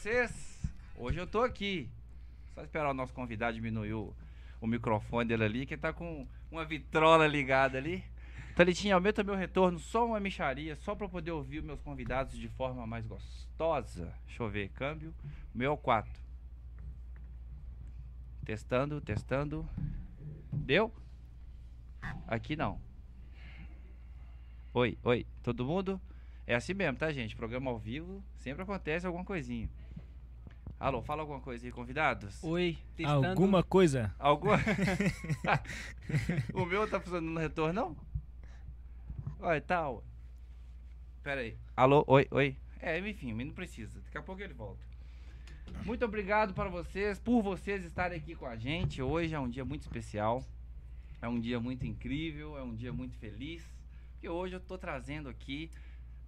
vocês? Hoje eu tô aqui. Só esperar o nosso convidado diminuir o, o microfone dele ali, que tá com uma vitrola ligada ali. Thalitinha, aumenta meu retorno, só uma micharia, só para poder ouvir meus convidados de forma mais gostosa. Deixa eu ver, câmbio. Meu 4. Testando, testando. Deu? Aqui não. Oi, oi, todo mundo? É assim mesmo, tá, gente? Programa ao vivo, sempre acontece alguma coisinha. Alô, fala alguma coisa aí, convidados? Oi, testando. Alguma coisa? Alguma? o meu tá funcionando no retorno, não? Oi, tal. Pera aí. Alô, oi, oi. É, enfim, não precisa. Daqui a pouco ele volta. Muito obrigado para vocês, por vocês estarem aqui com a gente. Hoje é um dia muito especial. É um dia muito incrível, é um dia muito feliz. E hoje eu tô trazendo aqui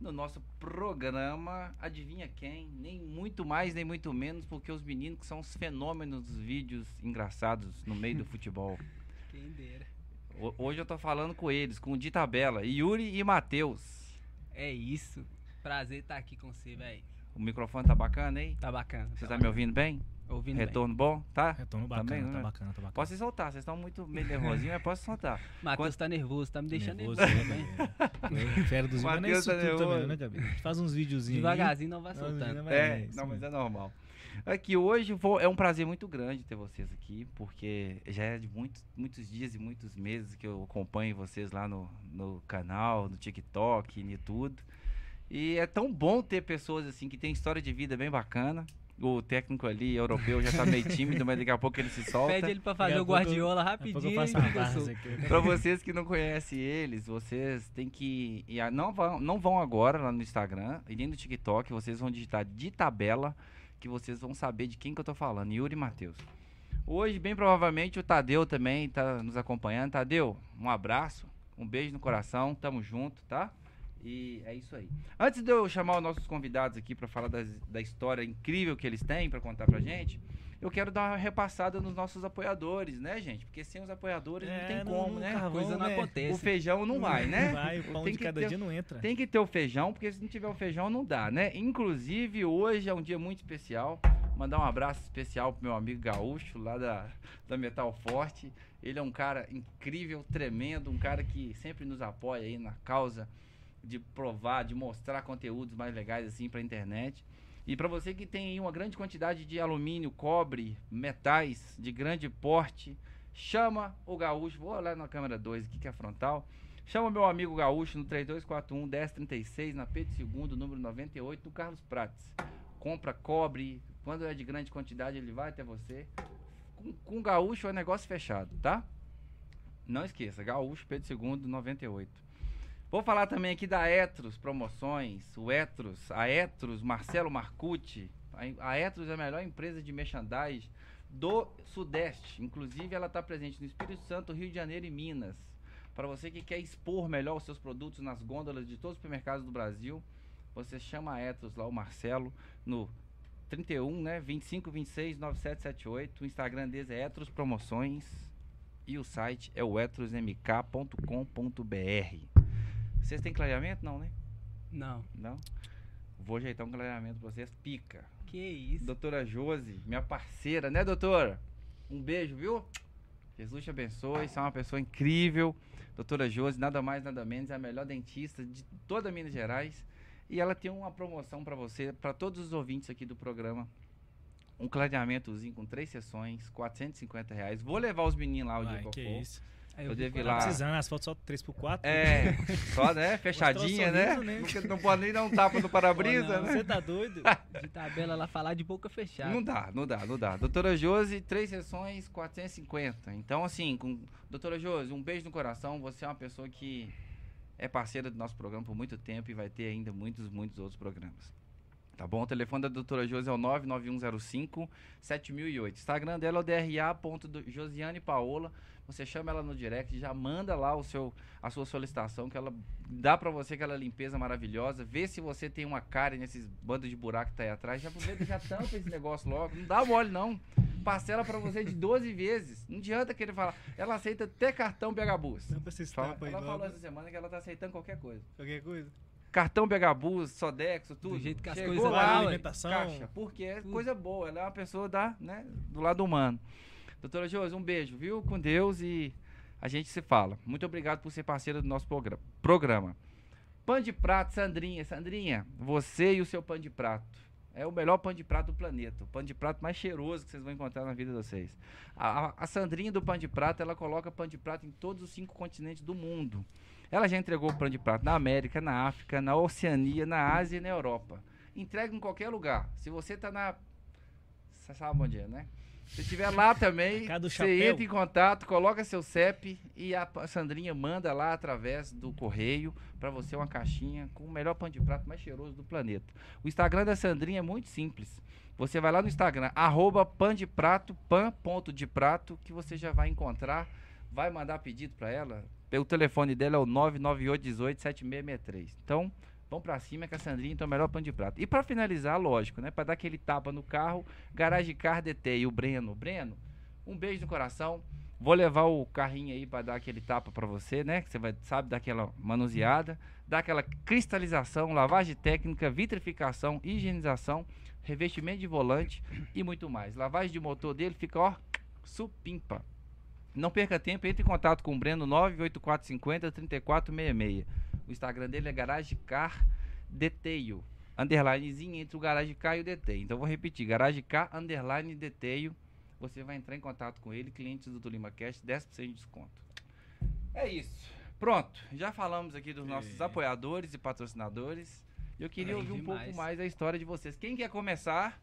no nosso programa, adivinha quem? Nem muito mais, nem muito menos, porque os meninos que são os fenômenos dos vídeos engraçados no meio do futebol. Quem dera. Ho- Hoje eu tô falando com eles, com o de tabela, Yuri e Matheus. É isso. Prazer estar aqui com você, velho. O microfone tá bacana aí? Tá bacana. Você tá tá me ouvindo bem? Ouvindo Retorno bom? Tá? Retorno bacana, Também, tá né? bacana, tá bacana. Pode se soltar, vocês estão muito meio nervosinhos, mas posso soltar. bem? Matheus tá nervoso, tá me deixando nervoso, Nervoso, também. né? Fera dos não é Matheus isso tá tudo nervoso. também, né, Gabi? A gente faz uns videozinhos Devagarzinho não vai soltando. Mas É, isso não, mas é normal. Aqui hoje vou- é um prazer muito grande ter vocês aqui, porque já é de muitos, muitos dias e muitos meses que eu acompanho vocês lá no, no canal, no TikTok e tudo. E é tão bom ter pessoas assim que têm história de vida bem bacana. O técnico ali, europeu, já tá meio tímido, mas daqui a pouco ele se solta. Pede ele pra fazer o Guardiola rapidinho e. Pra vocês que não conhecem eles, vocês têm que. a- Não vão, não vão agora lá no Instagram e nem no TikTok. Vocês vão digitar de tabela que vocês vão saber de quem que eu tô falando. Yuri Matheus. Hoje, bem provavelmente, o Tadeu também tá nos acompanhando. Tadeu, um abraço, um beijo no coração, tamo junto, tá? E é isso aí. Antes de eu chamar os nossos convidados aqui pra falar das- da história incrível que eles têm pra contar pra gente, eu quero dar uma repassada nos nossos apoiadores, né, gente? Porque sem os apoiadores não É, tem não- como, não né? carvão, Coisa não né? acontece. O feijão não vai, né? Não vai, o pão Tem de cada ter- dia não entra. Tem que ter o feijão, porque se não tiver o feijão não dá, né? Inclusive, hoje é um dia muito especial. Mandar um abraço especial pro meu amigo Gaúcho, lá da, da Metal Forte. Ele é um cara incrível, tremendo, um cara que sempre nos apoia aí na causa de provar, de mostrar conteúdos mais legais assim pra internet. E para você que tem uma grande quantidade de alumínio, cobre, metais de grande porte, chama o Gaúcho. Vou olhar na câmera 2 aqui que é frontal. Chama meu amigo Gaúcho no 3241 1036 na Pedro II, número 98, no Carlos Prates. Compra cobre, quando é de grande quantidade ele vai até você. Com, com Gaúcho é negócio fechado, tá? Não esqueça, Gaúcho Pedro II 98. Vou falar também aqui da Etros Promoções, o Etros, a Etros, Marcelo Marcucci. A, Etros é a melhor empresa de merchandising do Sudeste. Inclusive, ela está presente no Espírito Santo, Rio de Janeiro e Minas. Para você que quer expor melhor os seus produtos nas gôndolas de todos os supermercados do Brasil, você chama a Etros lá, o Marcelo, no 31, né? 25 26 9778. O Instagram deles é Etros Promoções e o site é o etrosmk.com.br. Vocês têm clareamento? Não, né? Não. Não? Vou ajeitar um clareamento pra vocês. Pica. Que isso. Doutora Josi, minha parceira, né, doutora? Um beijo, viu? Jesus te abençoe, você é uma pessoa incrível. Doutora Josi, nada mais, nada menos, é a melhor dentista de toda Minas Gerais. E ela tem uma promoção pra você, pra todos os ouvintes aqui do programa. Um clareamentozinho com três sessões, 450 reais. Vou levar os meninos lá o dia Vai, que que for. isso. Aí eu vi devo ir lá. Precisando, as fotos só 3x4. É, só, né? Fechadinha, né? né? Não, não pode nem dar um tapa no para-brisa, né? Você tá doido? De tabela ela falar de boca fechada. Não dá, não dá, não dá. Doutora Josi, três sessões, 450. Então, assim, com... Doutora Josi, um beijo no coração. Você é uma pessoa que é parceira do nosso programa por muito tempo e vai ter ainda muitos, muitos outros programas. Tá bom? O telefone da doutora Josi é o 99105 7008. Instagram dela é o DRA.josiane Paola. Você chama ela no direct, já manda lá o seu, a sua solicitação, que ela dá pra você aquela limpeza maravilhosa. Vê se você tem uma cara nesses bandos de buraco que tá aí atrás. Já aproveita, já tampa esse negócio logo. Não dá mole, não. Parcela pra você de 12 vezes. Não adianta querer falar. Ela aceita até cartão BH Bus. Tampa essa Fala- ela logo. falou essa semana que ela tá aceitando qualquer coisa. Qualquer coisa. Cartão Begabus, Sodexo, tudo. jeito que as Chegou coisas lá, alimentação. caixa, porque é Tudo. coisa boa. Ela é uma pessoa da, né, do lado humano. Doutora Josi, um beijo, viu? Com Deus e a gente se fala. Muito obrigado por ser parceira do nosso progra- programa. Pão de prato, Sandrinha. Sandrinha, você e o seu pão de prato. É o melhor pão de prato do planeta. O pão de prato mais cheiroso que vocês vão encontrar na vida de vocês. A, a- Sandrinha do pão de prato, ela coloca pão de prato em todos os cinco continentes do mundo. Ela já entregou pão de prato na América, na África, na Oceania, na Ásia e na Europa. Entrega em qualquer lugar. Se você tá na. Você sabe onde é, né? Se estiver lá também, você entra em contato, coloca seu CEP e a Sandrinha manda lá através do correio para você uma caixinha com o melhor pão de prato mais cheiroso do planeta. O Instagram da Sandrinha é muito simples. Você vai lá no Instagram, arroba pan de prato, pan ponto de prato, que você já vai encontrar, vai mandar pedido para ela. O telefone dela é o 998 18 7663. Então, vamos pra cima que a Sandrinha tem o melhor pão de prato. E pra finalizar, lógico, né? Pra dar aquele tapa no carro, Garage Car DT e o Breno. Breno, um beijo no coração. Vou levar o carrinho aí pra dar aquele tapa pra você, né? Que você vai, sabe, dar aquela manuseada, dar aquela cristalização, lavagem técnica, vitrificação, higienização, revestimento de volante e muito mais. Lavagem de motor dele fica, ó, supimpa. Não perca tempo, entre em contato com o Breno 98450 3466. O Instagram dele é Garage Car Deteio. Underlinezinho entre o Garage Car e o Deteio. Então vou repetir, Garage Car Underline Deteio. Você vai entrar em contato com ele, clientes do Tulima Cast, 10% de desconto. É isso. Pronto, já falamos aqui dos nossos apoiadores e patrocinadores. Eu queria ouvir um demais. pouco mais a história de vocês. Quem quer começar?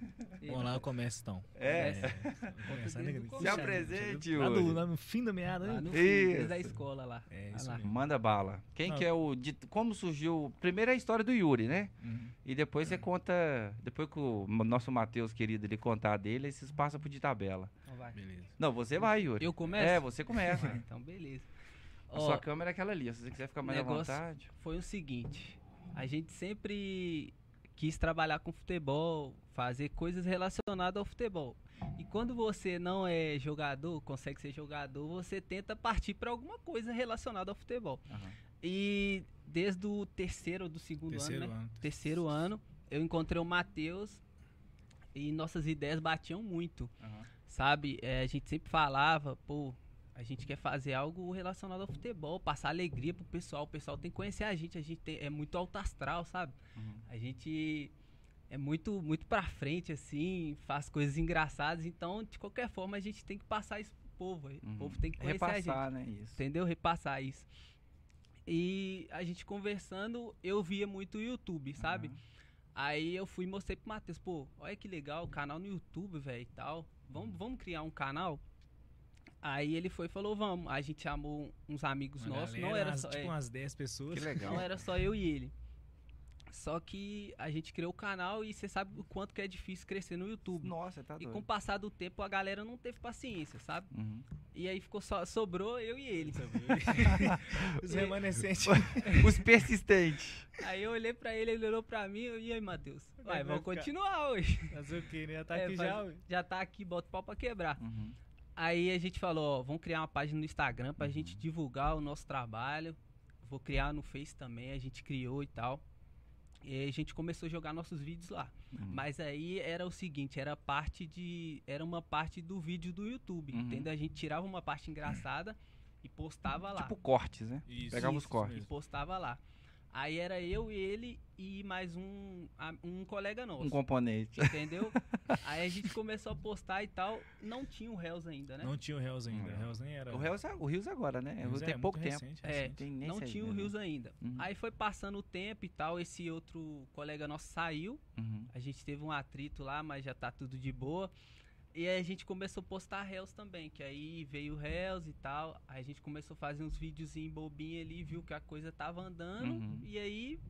Vamos lá, eu começo então. É. Desde né? Se apresente, Lá, do, Yuri. lá no fim da meada, Lá né? no fim, Isso. desde a escola lá. É, lá. mesmo. Manda bala. Quem Não. que é o. de- como surgiu. Primeiro é a história do Yuri, né? Uhum. E depois você conta. Depois que o nosso Matheus querido ele contar dele, aí vocês passam pro de tabela. Então vai. Beleza. Não, você vai, Yuri. Eu começo? É, você começa. Ah, então beleza. a Ó, sua câmera é aquela ali. Se você quiser ficar mais à vontade. foi o seguinte, a gente sempre quis trabalhar com futebol, fazer coisas relacionadas ao futebol. E quando você não é jogador, consegue ser jogador, você tenta partir para alguma coisa relacionada ao futebol. Aham. E desde o terceiro ou do segundo Terceiro ano, né? ano. Terceiro ano, eu encontrei o Matheus e nossas ideias batiam muito aham. sabe? É, a gente sempre falava, pô, a gente quer fazer algo relacionado ao futebol, passar alegria pro pessoal. O pessoal tem que conhecer a gente, a gente tem- é muito alto astral, sabe? Uhum. A gente é muito muito pra frente assim, faz coisas engraçadas, então de qualquer forma a gente tem que passar isso pro povo. O Uhum. povo tem que conhecer a gente. Repassar, né? Isso. Entendeu? Repassar isso. E a gente conversando, eu via muito o YouTube, sabe? Aham. Aí eu fui e mostrei pro Matheus, pô, olha que legal, canal no YouTube, velho, e tal. Vamos, vamos criar um canal? Aí ele foi e falou, vamos. Aí a gente chamou uns amigos Uma nossos, galera, não era só, Tipo é, umas 10 pessoas. Que legal. não era só eu e ele. Só que a gente criou o canal e você sabe o quanto que é difícil crescer no YouTube. Nossa, tá E doido. com o passar do tempo a galera não teve paciência, sabe? Uhum. E aí ficou só, sobrou eu e ele. Os remanescentes. Os persistentes. Aí eu olhei pra ele, ele olhou pra mim, eu, e aí, Matheus? Vai, vamos continuar hoje. Fazer o quê, né? Já tá É, aqui faz- já, ué. Já tá aqui, bota o pau pra quebrar. Uhum. Aí a gente falou, ó, vamos criar uma página no Instagram pra Uhum. gente divulgar o nosso trabalho. Vou criar no Face também, a gente criou e tal. E aí a gente começou a jogar nossos vídeos lá. Uhum. Mas aí era o seguinte, era parte de. Era uma parte do vídeo do YouTube. Uhum. Entendeu? A gente tirava uma parte engraçada e postava lá. Tipo cortes, né? Isso, Pegava os isso cortes. e postava lá. Aí era eu, ele e mais um, um colega nosso. Um componente. Entendeu? aí a gente começou a postar e tal. Não tinha o Reels ainda, né? Não tinha o Hells ainda. Não. O Hells nem era. O Rios, o Rios agora, né? O Rios é tem muito pouco tempo. recente, É, recente. Tem nem não tinha o Rios ainda. Uhum. Aí foi passando o tempo e tal. Esse outro colega nosso saiu. Uhum. A gente teve um atrito lá, mas já tá tudo de boa. E aí a gente começou a postar Reels também, que aí veio Reels e tal. Aí a gente começou a fazer uns videozinhos bobinhos ali, viu que a coisa tava andando. Uhum. E aí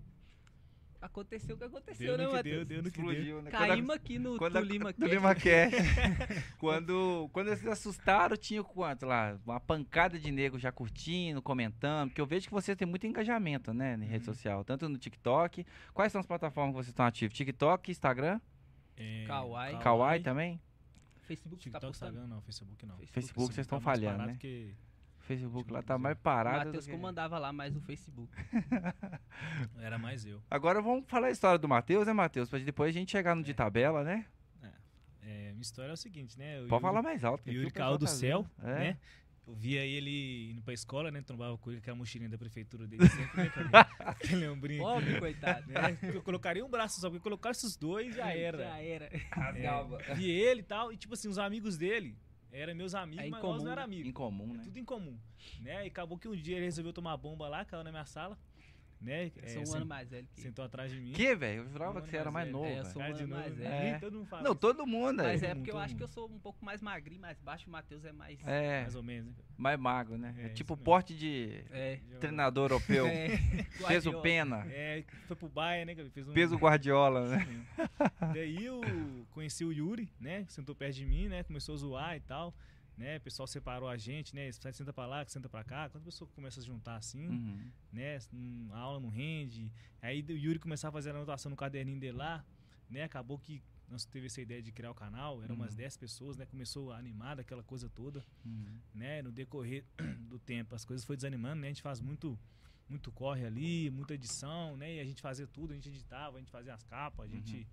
aconteceu o que aconteceu, Deu né, que deu, Matheus? deu no que deu. Explodiu, né? Caímos aqui no quando Tulima Cash. quando, quando eles se assustaram, tinha quanto lá? Uma pancada de nego já curtindo, comentando. Porque eu vejo que vocês têm muito engajamento, né? Em rede Uhum. social. Tanto no TikTok. Quais são as plataformas que vocês estão ativos? TikTok, Instagram? É, Kawaii. Kawaii também? Facebook tá TikTok, postando. Instagram não, Facebook não. Facebook vocês estão tá falhando, né? que- Facebook lá tá mais O parado. Matheus que- comandava lá mais no Facebook. Era mais eu. Agora vamos falar a história do Matheus, né, Matheus? Pra depois a gente chegar no de tabela, né? É, minha história é o seguinte, né? o Pode Yuri- falar mais alto. que O o caiu do tá céu. É. né? Eu via ele indo pra escola, né? Trombava com ele com a mochilinha da prefeitura dele sempre, né? Aquele ombrinho Pobre, coitado. né? Eu colocaria um braço só, porque colocar esses dois já era. Já era. Rasgava. É, vi ele e tal, e tipo assim, os amigos dele eram meus amigos, É mas nós não era né? amigos. Em comum, É né? tudo em comum, né? E acabou que um dia ele resolveu tomar bomba lá, caiu na minha sala, né? Eu É, sou um ano mais velho que sentou atrás de mim. Que, velho? Eu jurava Um que você era mais novo. É, eu sou um ano mais velho. né? É. Todo mundo fala Não, isso, todo mundo Mas é mundo, porque eu acho que eu sou um pouco mais magrinho, mais baixo. O Matheus é mais. É, mais ou menos, né? mais magro, né? É, É, tipo porte de É. treinador europeu. É. Peso Guardiola. pena. É, foi pro Bayern, né? Fez um... Peso Guardiola, né? Daí eu conheci o Yuri, né? Sentou perto de mim, né? Começou a zoar e tal. Né? O pessoal separou a gente, né? Senta pra lá, senta pra cá. Quando a pessoa começa a juntar assim, Uhum. né? hum, A aula não rende. Aí o Yuri começava a fazer a anotação no caderninho dele lá, né? Acabou que nós teve essa ideia de criar o canal. Eram umas Uhum. 10 pessoas, né? Começou a animar daquela coisa toda, Uhum. né? No decorrer do tempo, as coisas foi desanimando, né? A gente faz muito muito corre ali, muita edição, né? E a gente fazia tudo, a gente editava, a gente fazia as capas, a gente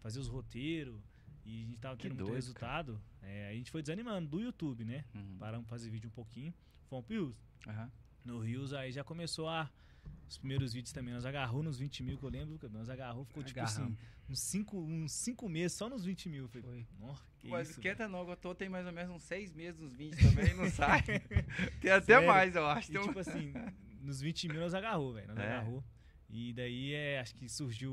fazia os roteiros e a gente tava Uhum. Tendo muito doido, resultado. É, a gente foi desanimando do YouTube, né? Uhum. Paramos fazer vídeo um pouquinho. Fomos pro Rios. Aham. No Rios aí já começou a. Os primeiros vídeos também, nós agarrou nos 20 mil que eu lembro, nós agarrou, ficou tipo assim, uns 5 uns cinco meses só nos 20 mil. Falei, Foi. Nossa, que Mas isso. esquenta não, que eu tô tem mais ou menos uns seis meses nos 20 também não sai. tem até Sério? mais, eu acho. E um- tipo assim, nos 20 mil nós agarrou, velho. Nós É. agarrou. E daí é, acho que surgiu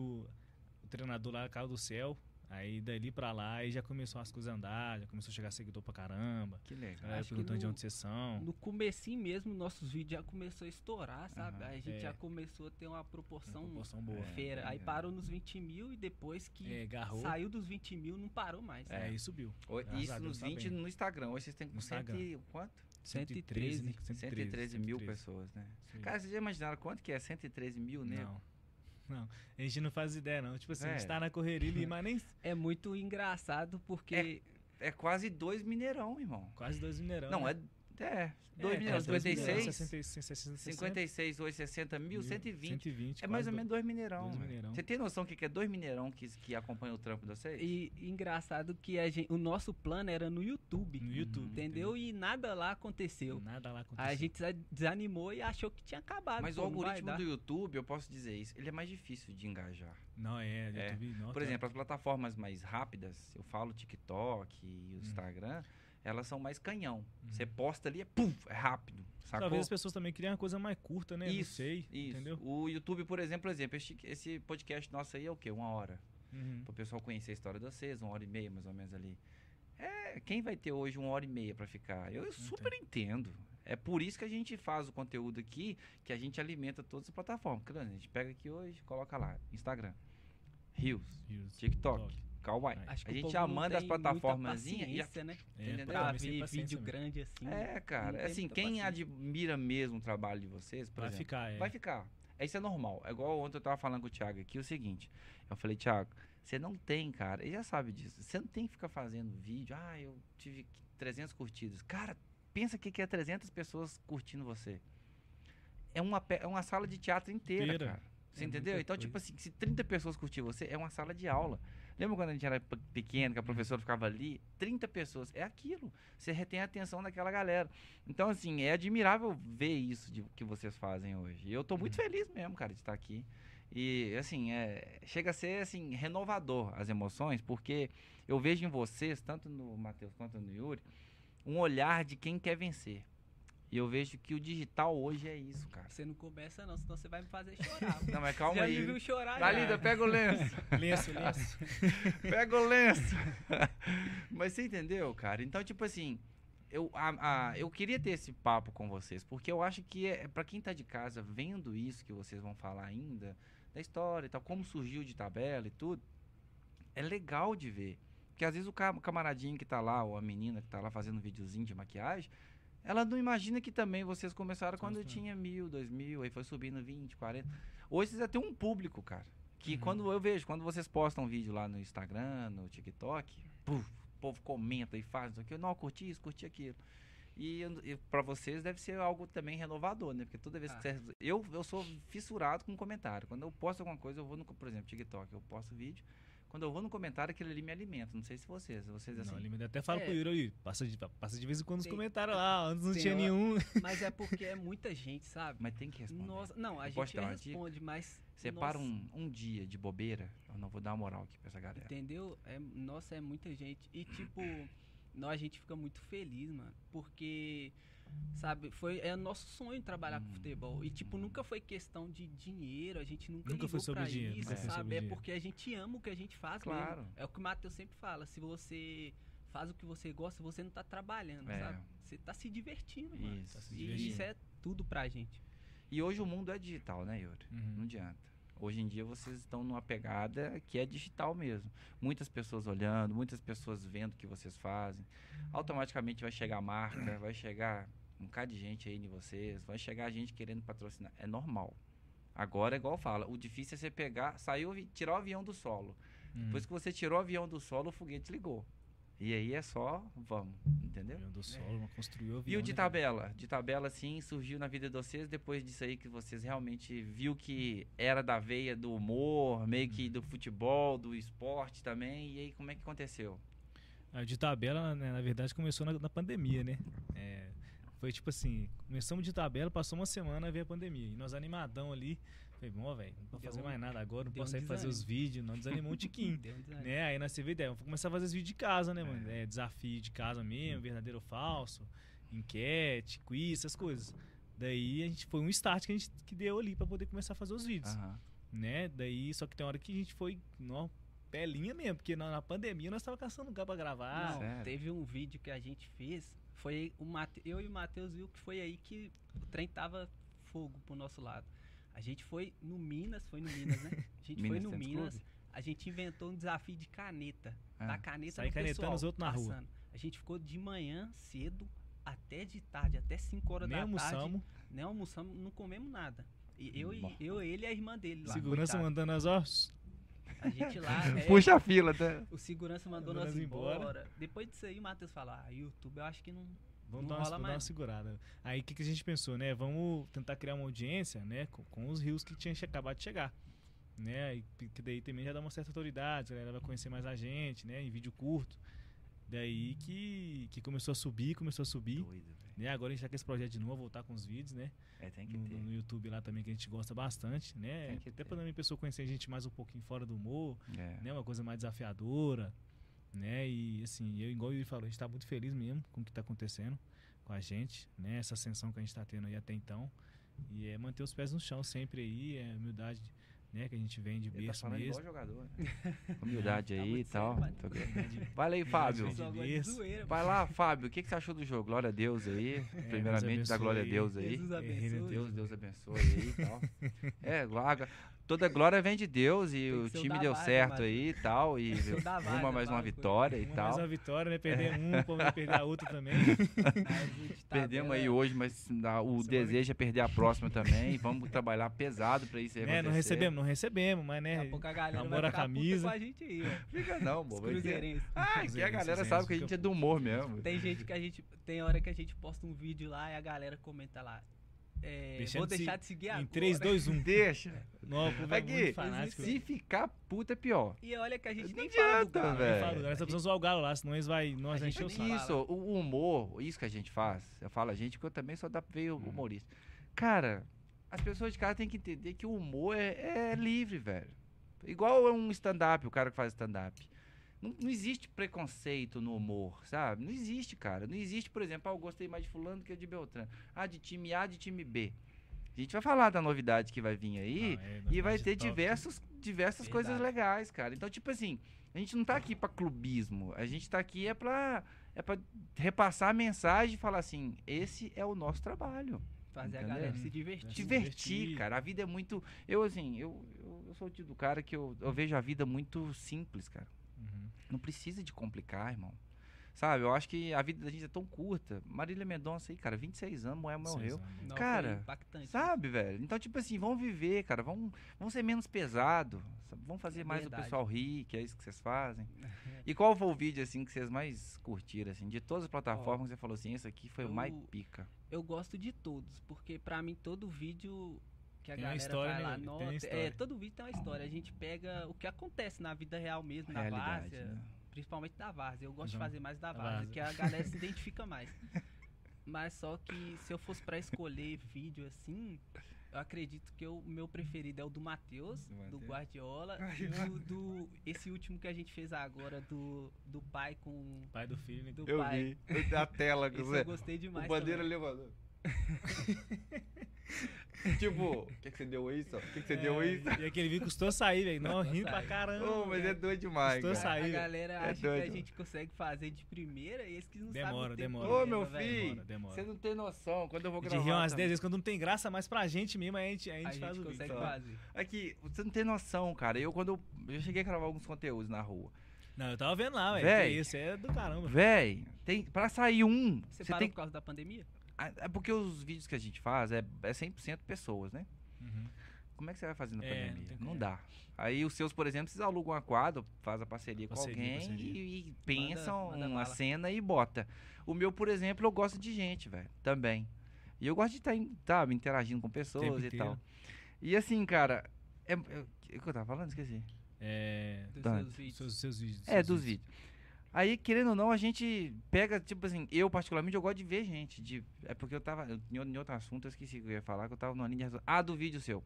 o treinador lá, caiu do céu. Aí dali pra lá aí já começou as coisas a andar, já começou a chegar seguidor pra caramba. Que legal. A galera Acho que perguntando de no- onde vocês são. No comecinho mesmo, nossos vídeos já começou a estourar, sabe? Aham, Aí a gente é. já começou a ter uma proporção, Uma proporção boa. feira. Aí É. parou nos 20 mil e depois que É, saiu dos 20 mil não parou mais. É, né? aí subiu. O- Isso nos tá 20 bem. no Instagram. Hoje vocês têm com No cento Instagram. e quanto? 113. né? 113 mil 113. pessoas, né? Aí. Cara, vocês já imaginaram quanto que é 113 mil, né? Não. Não. A gente não faz ideia, não. Tipo assim, a gente É. tá na correria ali, mas nem É muito engraçado porque É quase dois Mineirão, irmão. quase dois mineirão. Não, né? é. É. 2 É, dois 56, 66, 60, 56, hoje 60 mil, 120. 120. É mais ou menos dois Mineirão. dois velho. Mineirão. Você tem noção do que é dois Mineirão que, que acompanha o trampo de vocês? e engraçado que a gente, o nosso plano era no YouTube, No YouTube. entendeu? E nada lá aconteceu. Nada lá aconteceu. A gente desa- desanimou e achou que tinha acabado. Mas pô, o algoritmo do YouTube, eu posso dizer isso, ele é mais difícil de engajar. Não, é, É. YouTube. Não, Por tá- exemplo, as plataformas mais rápidas, eu falo TikTok e Hum. o Instagram, elas são mais canhão. Uhum. Você posta ali, é pum, é rápido. Sacou? Talvez as pessoas também queriam uma coisa mais curta, né? Isso, não sei. Isso. Entendeu? O YouTube, por exemplo, exemplo esse, esse podcast nosso aí é o quê? Uma hora. Uhum. Para o pessoal conhecer a história de vocês, uma hora e meia mais ou menos ali. É, quem vai ter hoje uma hora e meia para ficar? Eu super entendo. É por isso que a gente faz o conteúdo aqui, que a gente alimenta todas as plataformas. Claro, a gente pega aqui hoje, coloca lá, Instagram, Reels, Isso. TikTok, Kawaii. Acho que A gente já manda as plataformas e né? É, Entendeu? Pra ver vídeo mesmo. grande assim. É, não cara. Assim, quem paciência. admira mesmo o trabalho de vocês, por Vai exemplo, ficar, é. vai ficar. Isso é normal. É igual ontem eu tava falando com o Thiago aqui, o seguinte. Eu falei, Thiago, você não tem, cara, ele já sabe disso. Você não tem que ficar fazendo vídeo. Ah, eu tive 300 curtidas. Cara, pensa que que é 300 pessoas curtindo você. É uma, é uma sala de teatro inteira, Inteira. cara. Você É entendeu? Então, coisa. tipo assim, se 30 pessoas curtir você, é uma sala de aula. Lembra quando a gente era pe- pequeno, que a professora ficava ali? 30 pessoas. É aquilo. Você retém a atenção daquela galera. Então, assim, é admirável ver isso de, que vocês fazem hoje. E eu tô muito feliz mesmo, cara, de estar aqui. E, assim, é, chega a ser, assim, renovador as emoções, porque eu vejo em vocês, tanto no Matheus quanto no Yuri, um olhar de quem quer vencer. E eu vejo que o digital hoje é isso, cara. Você não começa não, senão você vai me fazer chorar. Não, mas calma já aí. me viu chorar já. Dalida, pega o lenço. Lenço, lenço. Pega o lenço. Mas você entendeu, cara? Então, tipo assim, eu, a, a- eu queria ter esse papo com vocês, porque eu acho que é para quem tá de casa vendo isso que vocês vão falar ainda, da história e tal, como surgiu de tabela e tudo, é legal de ver. Porque às vezes o camaradinho que tá lá, ou a menina que tá lá fazendo um videozinho de maquiagem, ela não imagina que também vocês começaram quando Nossa. tinha mil, dois mil, aí foi subindo 20, 40. Hoje vocês já tem um público, cara. Que Uhum. quando eu vejo, quando vocês postam vídeo lá no Instagram, no TikTok, puf, o povo comenta e faz isso aqui, eu não curti isso, curti aquilo. E, e para vocês deve ser algo também renovador, né? Porque toda vez Ah. que você. Eu, eu sou fissurado com comentário. Quando eu posto alguma coisa, eu vou no. Por exemplo, TikTok, eu posto vídeo. Quando eu vou no comentário, aquele ali me alimenta. Não sei se vocês. Vocês assim. Não, ele até fala É. pro Yuri aí, passa de, passa de vez em quando nos Tem- comentários lá, antes não tinha hora- nenhum. Mas é porque é muita gente, sabe? Mas tem que responder. Nossa, não, a Eu gente uma responde, mas. Separa nossa, um, um dia de bobeira. Eu não vou dar uma moral aqui pra essa galera. Entendeu? É, nossa, é muita gente. E tipo, nós, a gente fica muito feliz, mano. Porque, sabe, foi, é nosso sonho trabalhar com Hum. futebol. E tipo, nunca foi questão de dinheiro. A gente nunca, Nunca foi ligou sobre pra dinheiro, isso, foi sabe? sobre É dinheiro. porque a gente ama o que a gente faz Claro. mesmo. É o que o Matheus sempre fala. Se você faz o que você gosta, você não tá trabalhando, É. sabe? Você tá se divertindo, mano. Isso. Tá se E divertindo. isso é tudo pra gente. E hoje o mundo é digital, né, Yuri? Uhum. Não adianta. Hoje em dia vocês estão numa pegada que é digital mesmo. Muitas pessoas olhando, muitas pessoas vendo o que vocês fazem. Automaticamente vai chegar a marca, vai chegar um bocado de gente aí em vocês, vai chegar gente querendo patrocinar. É normal. Agora, igual fala, o difícil é você pegar, o avi- tirar o avião do solo. Uhum. Depois que você tirou o avião do solo, o foguete ligou. E aí é só, vamos, entendeu? Avião do solo, construiu o E avião, o de né? tabela? De tabela, sim, surgiu na vida de vocês depois disso aí que vocês realmente viu que era da veia do humor, meio que do futebol, do esporte também. E aí, como é que aconteceu? A de tabela, né, na verdade, começou na, na pandemia, né? É, foi tipo assim, começamos de tabela, passou uma semana, veio a pandemia. E nós animadão ali, falei, bom, velho, não Deu fazer um- mais nada agora, não posso um sair fazer os vídeos, não desanimou um tiquinho. Deu um né? Aí nós teve ideia, vamos começar a fazer os vídeos de casa, né, mano? É. É, desafio de casa mesmo, verdadeiro ou falso, enquete, quiz, essas coisas. Daí a gente foi um start que a gente que deu ali pra poder começar a fazer os vídeos, Aham. né? Daí só que tem hora que a gente foi, nó, pelinha mesmo, porque na, na pandemia nós tava caçando lugar pra gravar. Não, teve um vídeo que a gente fez, foi o Mate... eu e o Matheus viu que foi aí que o trem tava fogo pro nosso lado. A gente foi no Minas, foi no Minas, né? A gente Minas foi no Minas, Clube? a gente inventou um desafio de caneta. Ah, da caneta sair no canetando pessoal, os outros na rua. passando. A gente ficou de manhã cedo até de tarde, até 5 horas Nem da tarde. almoçamos, Nem almoçamos, não comemos nada. E eu, e Bom. eu, ele e a irmã dele lá. segurança coitado. mandando as ossos. A gente lá. é, Puxa a fila, tá? O segurança mandou nós embora. embora. Depois disso aí, o Matheus falou: Ah, YouTube eu acho que não. Vamos Não dar, uma, dar uma mais. segurada. Aí o que, que a gente pensou, né? Vamos tentar criar uma audiência, né? Com, com os rios que tinham che- acabado de chegar. Né? E que- daí também já dá uma certa autoridade, a galera vai conhecer mais a gente, né? Em vídeo curto. Daí que, que começou a subir, começou a subir. Doido, velho. Né? Agora a gente tá com esse projeto de novo, voltar com os vídeos, né? É, tem que No, ter. no YouTube lá também, que a gente gosta bastante, né? Tem que Até pra também a pessoa conhecer a gente mais um pouquinho fora do humor, É. né? Uma coisa mais desafiadora, né? E assim, eu igual o Yuri falou, a gente tá muito feliz mesmo com o que tá acontecendo com a gente, né? Essa ascensão que a gente tá tendo aí até então. E é manter os pés no chão sempre aí, é humildade, né? Que a gente vem de tá berço igual mesmo. jogador. né? Humildade Tá aí e tal. Vai aí, Fábio. Vai lá, Fábio. O que, que você achou do jogo? Glória a Deus aí. Primeiramente, Deus dá glória a Deus aí. Guerreiro abençoe. Deus, Deus abençoe aí e tal. É, glória, toda glória vem de Deus e o time da deu certo Matheus. aí e tal. E da uma Vargas, mais uma vitória e Uma tal. mais uma vitória, né? Perder um, como perder a outra também. Tá Perdemos aí hoje, mas o desejo é perder a próxima também. Vamos trabalhar pesado pra isso aí né? Não recebemos, não recebemos, mas Daqui né? a pouco a galera amor vai à ficar camisa. puta com a gente aí, ó. Fica não, bobo. Aqui, cruzeirenses. ah, aqui a Cruzeirense, galera Cruzeirense, sabe que a gente é do humor mesmo. Tem gente que a gente. Tem hora que a gente posta um vídeo lá e a galera comenta lá. é, vou de deixar de seguir Em agora. 3, 2, 1. Deixa. Não, o é Aqui, se ficar puta é pior. E olha que a gente Não nem fala do adianta, Galo. falo, nós precisamos zoar o galo lá, senão eles vai, nós A gente encher o fala. Isso, o humor, isso que a gente faz, eu falo a gente, porque eu também sou da veio Hum. humorista. Cara, as pessoas de casa têm que entender que o humor é, é livre, velho. Igual é um stand-up, o cara que faz stand-up. Não, não existe preconceito no humor, sabe? Não existe, cara. Não existe, por exemplo, ah, eu gostei mais de fulano que de Beltrano. Ah, de time A, de time B. A gente vai falar da novidade que vai vir aí. Não, é, E vai ter top. diversos, diversas Verdade. coisas legais, cara. Então, tipo assim, a gente não tá aqui pra clubismo. A gente tá aqui é pra, é pra repassar a mensagem e falar assim: esse é o nosso trabalho. Fazer a Entendeu? galera se Se divertir. Divertir, divertir. cara. A vida é muito. Eu, assim, eu, eu, eu sou o tipo do cara que eu, eu vejo a vida muito simples, cara. Uhum. Não precisa de complicar, irmão. Sabe? Eu acho que a vida da gente é tão curta. Marília Mendonça aí, cara, 26 anos, mulher morreu. Seis anos. Não, Cara, impactante. né? Sabe, velho? Então, tipo assim, vamos viver, cara. Vamos, vamos ser menos pesado. sabe? Vamos fazer É mais verdade. o pessoal rir, que é isso que vocês fazem. E qual foi o vídeo, assim, que vocês mais curtiram, assim? De todas as plataformas, você falou assim, esse aqui foi o mais eu- pica. Eu gosto de todos, porque pra mim todo vídeo que a Tem galera história, vai né, lá, uma nota, é, todo vídeo tem uma história. A gente pega o que acontece na vida real mesmo, na Realidade, várzea, né? Principalmente da várzea. Eu gosto Uhum. de fazer mais da Da várzea, várzea. que a galera se identifica mais. Mas só que se eu fosse pra escolher vídeo assim, eu acredito que o meu preferido é o do Matheus, Do do. Guardiola, e o do esse último que a gente fez agora do, do pai com Pai do filho, né? do Eu pai. vi. A tela, Esse eu gostei demais. O bandeira também. levando. tipo, o que, que você deu isso? O que, que você deu É, isso? E aquele vídeo custou sair, velho. Não, rindo pra caramba. Ô, mas é doido demais, Custou cara. sair, a galera É acha que doido. a gente consegue fazer de primeira e eles que não Demora, sabem demora. que Ô, meu filho, Demora, demora. você não tem noção. Quando eu vou gravar. ri umas também. 10 vezes quando não tem graça, mas pra gente mesmo a gente, a gente A faz gente o consegue vídeo. Fazer. Aqui, você não tem noção, cara. Eu, quando eu, eu cheguei a gravar alguns conteúdos na rua. Não, eu tava vendo lá, velho. Véi. Que isso é do caramba. Véi, tem, pra sair um, Você, você parou tem por causa da pandemia? É porque os vídeos que a gente faz é, é 100% pessoas, né? Uhum. Como é que você vai fazer na É, pandemia? não Não, dá. Aí os seus, por exemplo, vocês alugam uma quadra, faz a parceria, com Parceria, alguém parceria. E, e pensam manda uma bala. cena e bota. O meu, por exemplo, eu gosto de gente, velho, também. E eu gosto de estar tá, interagindo com pessoas e tal. E assim, cara, é, é- o que eu tava falando? Esqueci. É. Dos Tá. seus vídeos. Seus, seus vídeos. É, seus dos vídeos. Aí, querendo ou não, a gente pega, tipo assim, eu particularmente, eu gosto de ver gente. De, é porque eu tava, eu- em, outro- assunto, eu esqueci que eu ia falar, que eu tava numa linha de. Ah, do vídeo seu.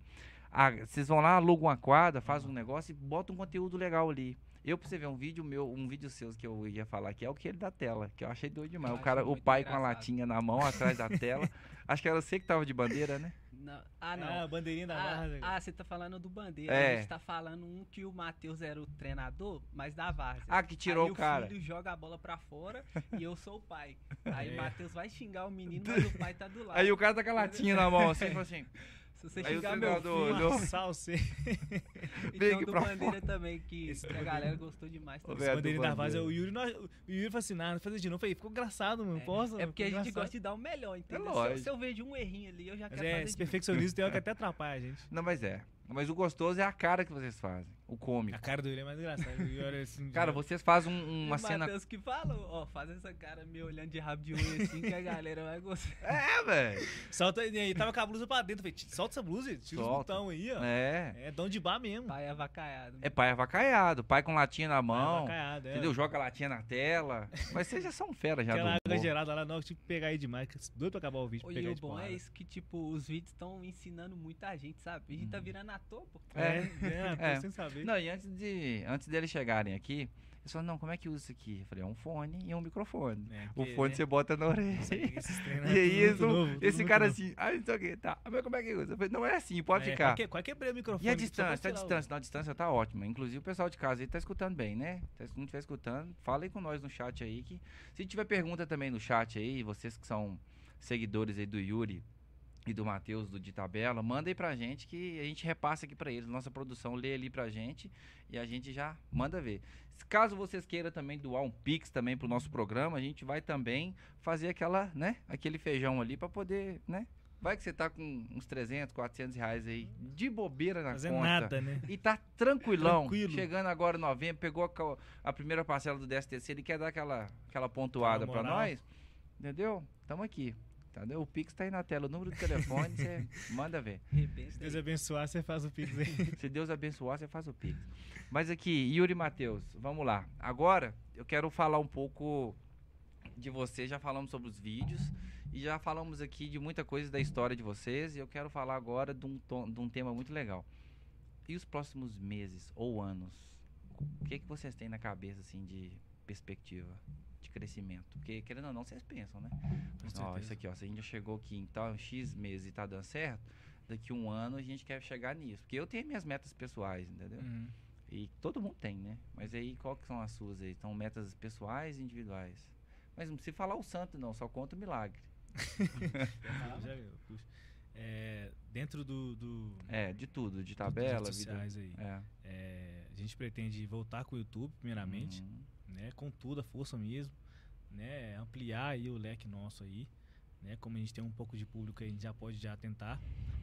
Ah, vocês vão lá, alugam uma quadra, faz um negócio e botam um conteúdo legal ali. Eu, pra você ver um vídeo meu, um vídeo seu que eu ia falar aqui, é o que ele da tela, que eu achei doido demais. Eu o cara, o pai com a engraçado. latinha na mão, atrás da tela. Acho que era você que tava de bandeira, né? Não. Ah, não. Ah, bandeirinha da Ah, Varsa. ah, você tá falando do Bandeira. É. A gente tá falando um que o Matheus era o treinador, mas da Várzea. Ah, que tirou Aí o cara. filho joga a bola pra fora e eu sou o pai. Aí É. o Matheus vai xingar o menino, mas o pai tá do lado. Aí o cara tá com a latinha na mão, assim, e fala assim, Se você aí o xingar meu filho, olhou. Amassar você. Então do Bandeira também, que, Esse que a Bandeira- galera gostou demais também. velho, bandeirinha do da Varsa, Bandeira. o Yuri, não, o Yuri falou assim, não, fazer de novo. Falei, ficou engraçado, mano. É, Posso? É porque a gente Engraçado. gosta de dar o melhor, entendeu? Se eu- lógico. se eu vejo um errinho ali, eu já Mas quero é, fazer esse de perfeccionismo tem hora que até atrapalha a gente. Não, mas é. Mas o gostoso é a cara que vocês fazem. O cômico. A cara do Yuri é mais engraçada. Olha assim, Cara, já- vocês fazem um- uma o cena. Matheus que falou, ó, faz essa cara me olhando de rabo de unha assim que a galera vai gostar. É, velho. Solta, e aí tava com a blusa pra dentro. Falei, solta essa blusa, tira os Solta. botão aí, ó. É. É dom de bar mesmo. Pai avacaiado. É pai avacaiado. Pai com latinha na mão. avacaiado, é. Entendeu? Joga a latinha na tela. Mas vocês já são fera já Aquela do água gerada lá, não, que pegar aí demais. que Doido pra acabar o vídeo. E pegar o de bom porrada. é isso que, tipo, os vídeos estão ensinando muita gente, sabe? A gente tá Uhum. virando ator, pô. É, É. é, É. sem saber. Não, e antes, de, antes deles chegarem aqui, eles falaram, não, como é que usa isso aqui? Eu falei, é um fone e um microfone. É, O fone né, você bota na orelha. treinos E é aí, eles novo, esse cara novo. assim, ah, não sei o que, tá. Mas como é que usa? Eu falei, não é assim, pode É, ficar. Qualquer quebrar o microfone. E a distância, a distância, não, a distância tá ótima. Inclusive o pessoal de casa aí tá escutando bem, né? Se não estiver escutando, fala aí com nós no chat aí. Que se tiver pergunta também no chat aí, vocês que são seguidores aí do Yuri e do Matheus do De Tabela, manda aí pra gente que a gente repassa aqui pra eles. Nossa produção lê ali pra gente e a gente já manda ver. Se Caso vocês queiram também doar um Pix também pro nosso programa, a gente vai também fazer aquela, né? Aquele feijão ali pra poder, né? Vai que você tá com uns 300, 400 reais aí de bobeira na Fazer conta. nada, né? E tá tranquilão. Tranquilo. Chegando agora em novembro, pegou a, a primeira parcela do DSTC, ele quer dar aquela, aquela pontuada moral. nós. Entendeu? Tamo aqui. Entendeu? O Pix tá aí na tela. O número do telefone, você manda ver. Se Deus abençoar, você faz o pix aí. Se Deus abençoar, você faz o Pix. Mas aqui, Yuri e Matheus, vamos lá. Agora, eu quero falar um pouco de vocês. Já falamos sobre os vídeos e já falamos aqui de muita coisa da história de vocês. E eu quero falar agora de um, tom- de um tema muito legal. E os próximos meses ou anos? O que, que vocês têm na cabeça, assim, de perspectiva, de crescimento? Porque, querendo ou não, vocês pensam, né? Ó, isso aqui, ó, se a gente já chegou aqui então X meses e tá dando certo, daqui um ano a gente quer chegar nisso. Porque eu tenho minhas metas pessoais, entendeu? Uhum. E todo mundo tem, né? Mas aí, qual que são as suas aí? São metas pessoais e individuais? Mas não precisa falar o santo, não, só conta o milagre. Já viu, puxa. É, dentro do, do, É, de tudo, de das tabela, redes vida. sociais aí, É. é, a gente pretende voltar com o YouTube, primeiramente, Uhum. Né? Com tudo, a força mesmo. né, ampliar aí o leque nosso aí, né? Como a gente tem um pouco de público, a gente já pode já tentar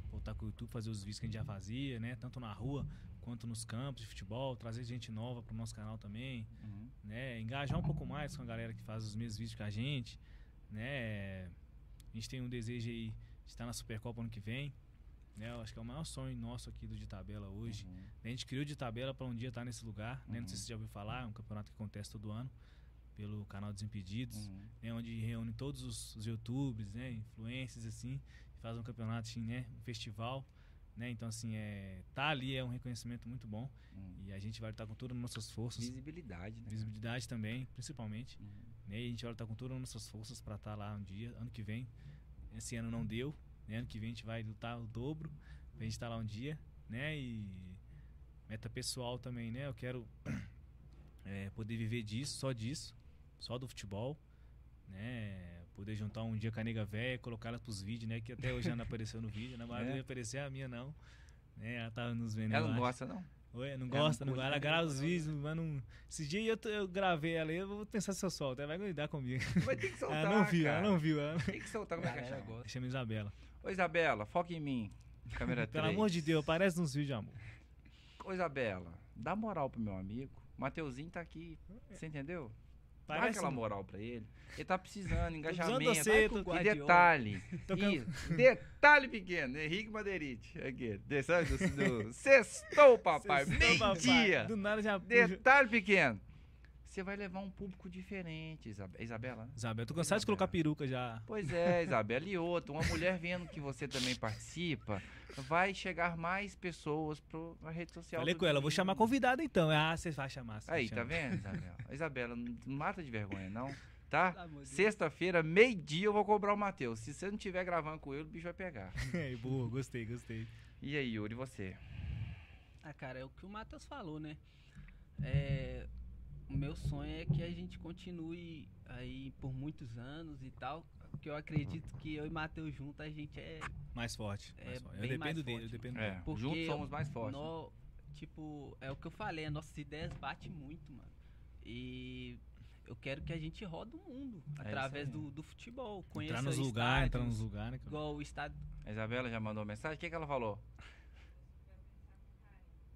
voltar com o YouTube, fazer os vídeos que a gente já fazia, né? Tanto na rua quanto nos campos de futebol, trazer gente nova pro nosso canal também, Uhum. né? Engajar um pouco mais com a galera que faz os mesmos vídeos que a gente, né? A gente tem um desejo aí de estar na Supercopa ano que vem, né? Eu acho que é o maior sonho nosso aqui do de tabela hoje. Uhum. A gente criou de tabela para um dia estar nesse lugar, né? Não sei Uhum. se você já ouviu falar, é um campeonato que acontece todo ano pelo canal Desimpedidos, Uhum. né? Onde reúne todos os, os youtubers, né? Influencers, assim, faz um campeonato, assim, né? Um festival, né? Então, assim, é, tá ali é um reconhecimento muito bom Uhum. e a gente vai lutar com todas as nossas forças, Visibilidade, né? visibilidade também, principalmente, Uhum. né? E a gente vai lutar com todas as nossas forças para estar lá um dia, ano que vem. Esse ano não deu, né? Ano que vem a gente vai lutar o dobro pra gente estar lá um dia, né? E meta pessoal também, né? Eu quero é, poder viver disso, só disso, só do futebol, né? Poder juntar um dia com a nega velha, colocar ela pros vídeos, né? Que até hoje ela não apareceu no vídeo, na maioria É. ia aparecer, a minha não. Né? Ela tava nos vendo. Ela não acho. gosta, não? Oi, não Ela gosta, não não, ela né? grava os vídeos, mas não. Esse dia eu, eu gravei ela aí, eu vou pensar se eu solto. Ela vai lidar comigo. Vai ter que soltar, ela não viu, cara. ela não viu. Ela... Tem que soltar como é que chama. gosta. Chama Isabela. Ô, Isabela, foca em mim. Câmera 3. Pelo amor de Deus, aparece nos vídeos, amor. Ô, Isabela, dá moral pro meu amigo. Mateuzinho tá aqui. Você entendeu? Dá Parece aquela um- moral pra ele. Ele tá precisando, engajamento. você, e detalhe. Isso, detalhe pequeno. Henrique Madeirite. Aqui. De, sabe, do, do, sextou, papai. Meio-dia. Do nada já. Detalhe pequeno. Você vai levar um público diferente, Isab- Isabela. né? Isabela, tô cansado de colocar peruca já. Pois é, Isabela. E outra, uma mulher vendo que você também participa, vai chegar mais pessoas pro, na rede social. Falei com ela, vou chamar convidada então. Ah, você vai chamar. você Aí, chama. tá vendo, Isabela? Isabela, não mata de vergonha, não. Tá? Sexta-feira, meio-dia, eu vou cobrar o Matheus. Se você não estiver gravando com ele, o bicho vai pegar. É, Boa, gostei, gostei. E aí, Yuri, você? Ah, cara, é o que o Matheus falou, né? É, o meu sonho é que a gente continue aí por muitos anos e tal. Porque eu acredito que eu e Matheus juntos a gente é. Mais forte. É, mais forte. Eu bem mais dependo dele, eu dependo É, dele. Porque juntos somos mais fortes. nó- tipo, é o que eu falei, as nossas ideias batem muito, mano. E eu quero que a gente roda o mundo É através do, do futebol. Conheça Entrar nos lugares, entrar nos lugares, né? Igual o estádio. A Isabela já mandou mensagem? O que, que ela falou?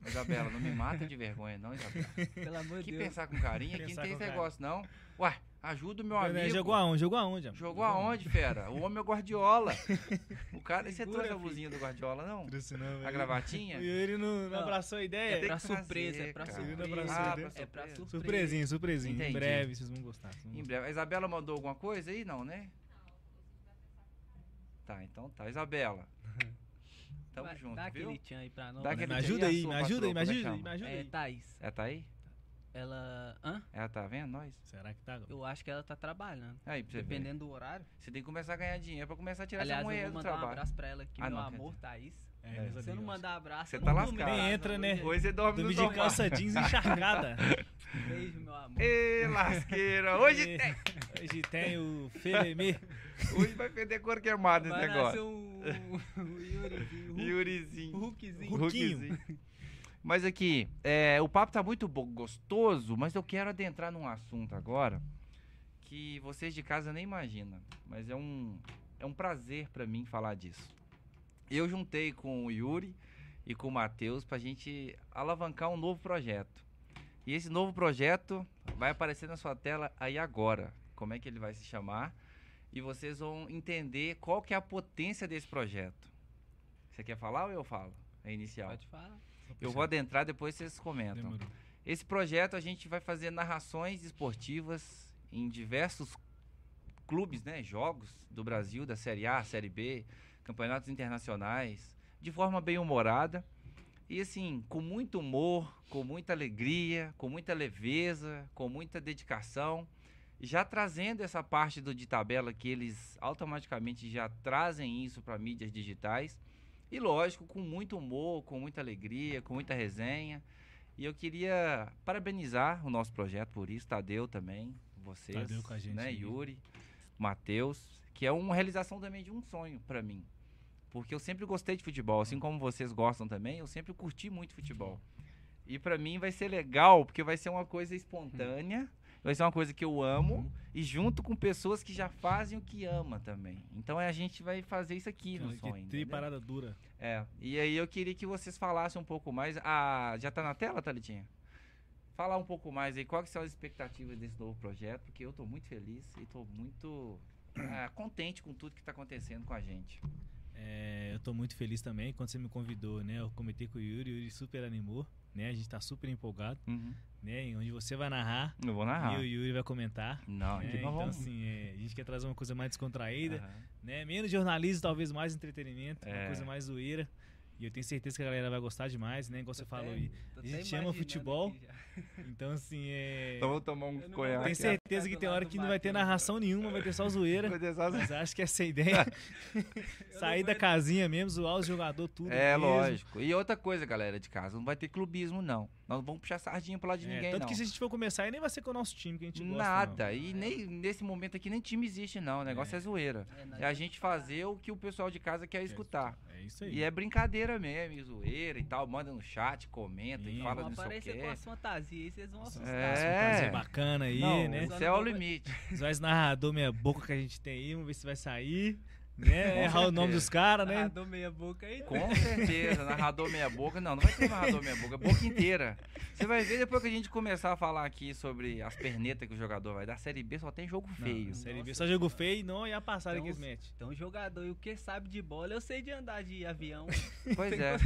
Isabela, não me mata de vergonha, não, Isabela. Pelo amor de Que Deus. pensar com carinho, aqui não tem esse carinho. negócio, não. Ué, ajuda o meu amigo. Jogou aonde? Jogou aonde, amor? Jogou aonde, fera? O homem é o Guardiola. O cara, você trouxe a blusinha do Guardiola, não? Trouxe não, A gravatinha? O Yuri não, não Não. abraçou a É ideia. Tem pra que surpresa, é pra surpresa. pra Ah, surpresa. É pra surpresa. Surpresinha, surpresinha. Entendi. Em breve vocês vão gostar. vocês vão Em gostar. breve. A Isabela mandou alguma coisa aí? Não, né? Tá, então tá. Isabela. Tamo Vai, junto, Dá viu? aquele tchan aí pra nós. Dá né? aquele Me ajuda aí, me ajuda aí, me é ajuda aí, me ajuda É aí. Thaís. Ela tá aí? Ela. Hã? Ela tá vendo nós? Será que tá? Eu acho que ela tá trabalhando. Aí, pra você ver. Dependendo do horário. Você tem que começar a ganhar dinheiro pra começar a tirar Aliás, essa eu moeda vou do mandar um trabalho. abraço pra ela aqui, Ah, meu não, amor, Thaís. É, É. você não mandar abraço, Você tá lascado. casa Entra, né? hoje. Hoje você dorme no Dormir de calça jeans encharcada. Beijo, meu amor. Ê, lasqueira. Hoje tem. Hoje tem o Felemê. Hoje vai perder cor queimada esse negócio. um, um Yurizinho, Yurizinho. Hulkzinho. Mas aqui, é, o papo tá muito bo- gostoso, mas eu quero adentrar num assunto agora que vocês de casa nem imaginam. Mas é um, é um prazer pra mim falar disso. Eu juntei com o Yuri e com o Matheus pra gente alavancar um novo projeto. E esse novo projeto vai aparecer na sua tela aí agora. Como é que ele vai se chamar? E vocês vão entender qual que é a potência desse projeto. Você quer falar ou eu falo? É inicial. Pode falar. Eu vou adentrar, depois vocês comentam. Demorou. Esse projeto a gente vai fazer narrações esportivas em diversos clubes, né, jogos do Brasil, da Série A, Série B, campeonatos internacionais, de forma bem humorada e assim, com muito humor, com muita alegria, com muita leveza, com muita dedicação, já trazendo essa parte do de tabela que eles automaticamente já trazem isso para mídias digitais. E lógico, com muito humor, com muita alegria, com muita resenha. E eu queria parabenizar o nosso projeto por isso, Tadeu também, vocês, Tadeu com a gente né, aí. Yuri, Matheus, que é uma realização também de um sonho para mim. Porque eu sempre gostei de futebol, assim como vocês gostam também, eu sempre curti muito futebol. E para mim vai ser legal, porque vai ser uma coisa espontânea vai ser uma coisa que eu amo e junto com pessoas que já fazem o que ama também. Então a gente vai fazer isso aqui no Que sonho. tri parada dura. É. E aí eu queria que vocês falassem um pouco mais. Ah, já tá na tela, Thalitinha? Falar um pouco mais aí, quais são as expectativas desse novo projeto, porque eu tô muito feliz e tô muito ah, contente com tudo que tá acontecendo com a gente. É, eu tô muito feliz também. Quando você me convidou, né? Eu comentei com o Yuri, o Yuri super animou, né? A gente tá super empolgado, né? E onde você vai narrar Eu vou e narrar. o Yuri vai comentar. Não, né? Então, assim, é, a gente quer trazer uma coisa mais descontraída, Aham. né? Menos jornalismo, talvez mais entretenimento, É. uma coisa mais zoeira. E eu tenho certeza que a galera vai gostar demais, né? Igual você falou aí. A gente ama futebol. Então, assim, é. Então vou tomar um conhaque. Tenho certeza que tem hora que não vai ter narração nenhuma, vai ter só zoeira. Mas acho que essa é a ideia. Sair da casinha mesmo, zoar os jogadores tudo. É, mesmo. lógico. E outra coisa, galera de casa, não vai ter clubismo, não. Nós não vamos puxar sardinha pro lado de É, ninguém, tanto não. que se a gente for começar, aí nem vai ser com o nosso time que a gente gosta. Nada. não. E nem nesse momento aqui nem time existe, não. O negócio é, zoeira. É, É a gente fazer o que o pessoal de casa quer escutar. Isso aí. E é brincadeira mesmo, e zoeira e tal. Manda no chat, comenta e Sim. fala Vão não sei o aparecer com as fantasias aí, vocês vão assustar. É. Fantasia bacana aí, Não, né? o céu é o limite. Esse narrador meia boca que a gente tem aí, vamos ver se vai sair. Né? Errar o nome dos caras, né? Narrador meia boca aí. Com certeza, narrador meia boca. Não, não vai ter narrador meia boca, boca inteira. Você vai ver depois que a gente começar a falar aqui sobre as pernetas que o jogador vai dar. Série B só tem jogo feio. Não, série B Nossa. só jogo feio e não é a passada que Então, eles metem. Então, jogador, e o que sabe de bola, eu sei de andar de avião. Pois é.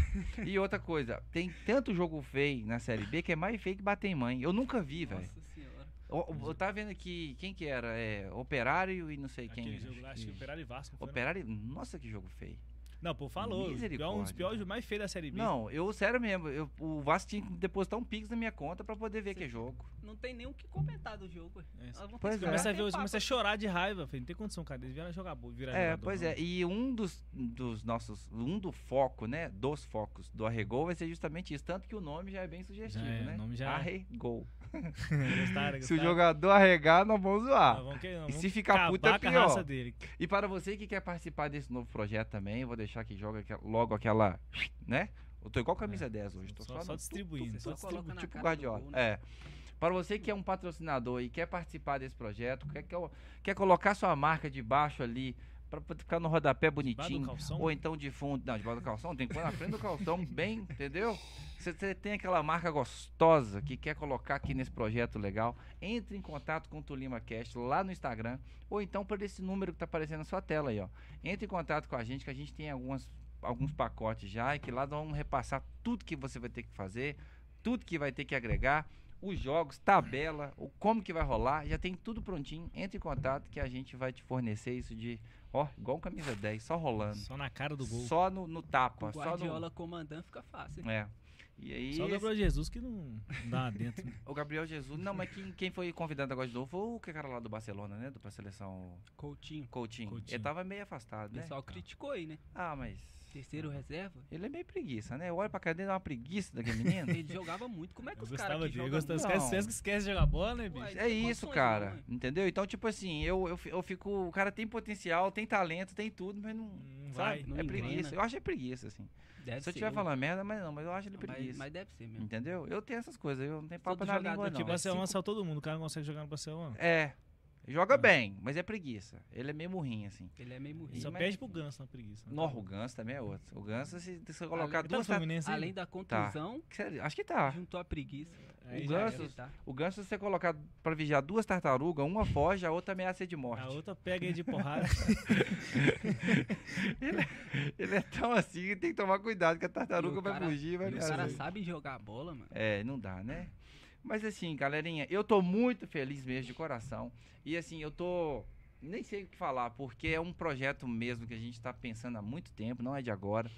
E outra coisa, tem tanto jogo feio na Série B que é mais feio que bater em mãe. Eu nunca vi, velho. Eu, tava vendo aqui, quem que era? É, Operário e não sei quem. Aquele jogo lá, acho que Operário e Vasco. não? Operário, nossa que jogo feio. Não, pô, falou. Pior, um dos piores mais feios da série B. Não, eu, sério mesmo, eu, o Vasco tinha que depositar um pix na minha conta pra poder ver que é jogo. Não tem nem o que comentar do jogo. É, Pois que é. Começa a ver, começa a chorar de raiva, filho. Não tem condição, cara. Eles vieram jogar bola, virar É, jogador, pois não. é. E um dos, dos nossos, um do foco, né, dos focos do Arregol vai ser justamente isso. Tanto que o nome já é bem sugestivo, Já é, né? o nome já- Arregol. Gostaram, Se o jogador arregar, nós vamos zoar. Nós vamos nós E vamos se ficar puto, é pior. E para você que quer participar desse novo projeto também, eu vou deixar que joga logo aquela, né? Eu tô igual camisa 10 hoje, tô Só- só, só distribuindo, tu- tu- só tu- coloca na tipo Guardiola. gol, né? É. Para você que é um patrocinador e quer participar desse projeto, quer, quer, quer colocar sua marca debaixo ali para ficar no rodapé bonitinho, ou então de fundo, não, debaixo do calção, tem que pôr na frente do calção, bem, entendeu? Você, você tem aquela marca gostosa que quer colocar aqui nesse projeto legal, entre em contato com o Tulima Cast lá no Instagram, ou então por esse número que tá aparecendo na sua tela aí, ó. Entre em contato com a gente que a gente tem algumas, alguns pacotes já e que lá nós vamos repassar tudo que você vai ter que fazer, tudo que vai ter que agregar, os jogos, tabela, o como que vai rolar, já tem tudo prontinho. Entre em contato que a gente vai te fornecer isso de, ó, igual um camisa 10, só rolando. Só na cara do gol. Só no, no tapa, O só Guardiola comandando fica fácil. no. É. E aí. Só o esse- Gabriel Jesus que não não dá dentro. o Gabriel Jesus. Não, mas quem, quem foi convidado agora de novo foi o que cara lá do Barcelona, né? Do pra seleção Coutinho. Coutinho. Coutinho. Ele tava meio afastado, O né? pessoal criticou aí, né? Ah, mas. Terceiro reserva. Ele é meio preguiça, né? Eu olho pra cara dele dá uma preguiça daquele menino. Ele jogava muito. Como é que Eu os caras dele. Eu jogam gostava. muito... Esquece, Não. esquece que esquece de jogar bola, né, bicho? Uai, É isso, cara. não, ué. entendeu? Então, tipo assim, eu, eu, eu fico. O cara tem potencial, tem talento, tem tudo, mas não. Não sabe? vai. não é preguiça. Eu acho é preguiça, assim. Deve Se eu ser, estiver ué. falando merda, mas não, mas eu acho ele Mas, preguiça. mas deve ser mesmo. Entendeu? Eu tenho essas coisas, eu não tenho papo Todo na língua, não. Que Barcelona cinco- saiu todo mundo. O cara não consegue jogar no Barcelona. É. Joga Ah. bem, mas é preguiça. Ele é meio murrinho, assim. Ele é meio Ele morrido. só mas- perde pro Ganso na preguiça. né? No, o Ganso também é outro. O Ganso, se você colocar Ele tá duas... Fluminense Além da contusão, Sério, Acho que tá. juntou a preguiça. Aí o Ganso-. Tá. O Ganso, se você colocar pra vigiar duas tartarugas, uma foge, a outra ameaça de morte. A outra pega aí de porrada. Ele é tão assim que tem que tomar cuidado, que a tartaruga E o vai cara- fugir e vai E os ameaçar. caras sabem jogar bola, mano. É, não dá, né? Mas assim, galerinha, eu tô muito feliz mesmo de coração. E assim, eu tô. Nem sei o que falar, porque é um projeto mesmo que a gente tá pensando há muito tempo, não é de agora.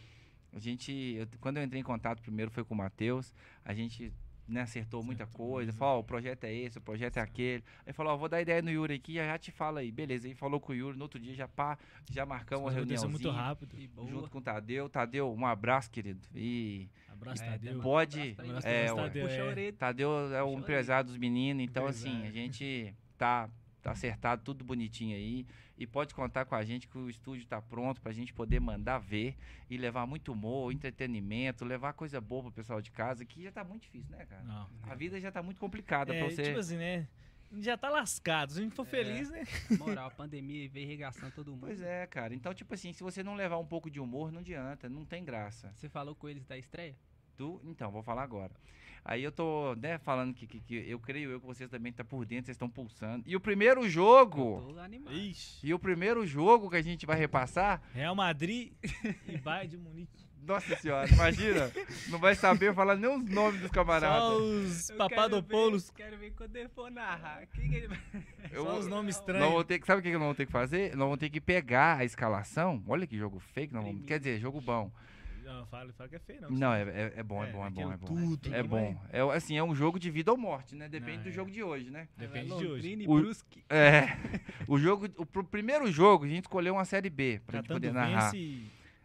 A gente. eu- quando eu entrei em contato primeiro foi com o Matheus, a gente né, acertou muita coisa. Falou, ó, o projeto é esse, o projeto é aquele. Aí falou, ó, vou dar ideia no Yuri aqui, já, já te fala aí. Beleza, aí falou com o Yuri, no outro dia já pá, já marcamos uma reunião. acontecem muito rápido. Junto com o Tadeu. Tadeu, um abraço, querido. E Abraço, É, Tadeu. pode. abraço É, abraço, ué. Tadeu, é. Tadeu é o empresário dos meninos, então assim, a Empresário. gente tá, tá acertado tudo bonitinho aí. E pode contar com a gente que o estúdio tá pronto pra gente poder mandar ver e levar muito humor, entretenimento, levar coisa boa pro pessoal de casa, que já tá muito difícil, né, cara? Não. A vida já tá muito complicada É, pra você. tipo assim, né? a já tá lascado. Se a gente for É. feliz, né? Moral, a pandemia veio regaçando todo mundo. Pois é, cara. Então, tipo assim, se você não levar um pouco de humor, não adianta, não tem graça. Você falou com eles da estreia? Tu, então, vou falar agora. Aí eu tô, né, falando que, que, que eu creio eu que vocês também estão por dentro, vocês estão pulsando. E o primeiro jogo, Eu tô animado. Ixi. e o primeiro jogo que a gente vai repassar, Real Madrid e Bayern de Munique. nossa senhora, imagina, não vai saber falar nem os nomes dos Só camaradas. os Eu Papadopoulos. Quero ver, quero ver quando ele for narrar. Quem que ele vai... Eu Só vou- os nomes estranhos. vamos ter que, sabe o que que nós vamos ter que fazer? Nós vamos ter que pegar a escalação. Olha que jogo fake, nós vamos, quer dizer, jogo bom. Não, fala, fala que é feio, não. Não, é, é, é bom, é, bom, é bom, é bom. tudo, É bom. É assim, é um jogo de vida ou morte, né? Depende Não, do é. jogo de hoje, né? Depende de hoje. O- Brusque. É. O jogo, o pro primeiro jogo, a gente escolheu uma série B pra gente Catando poder narrar. vence.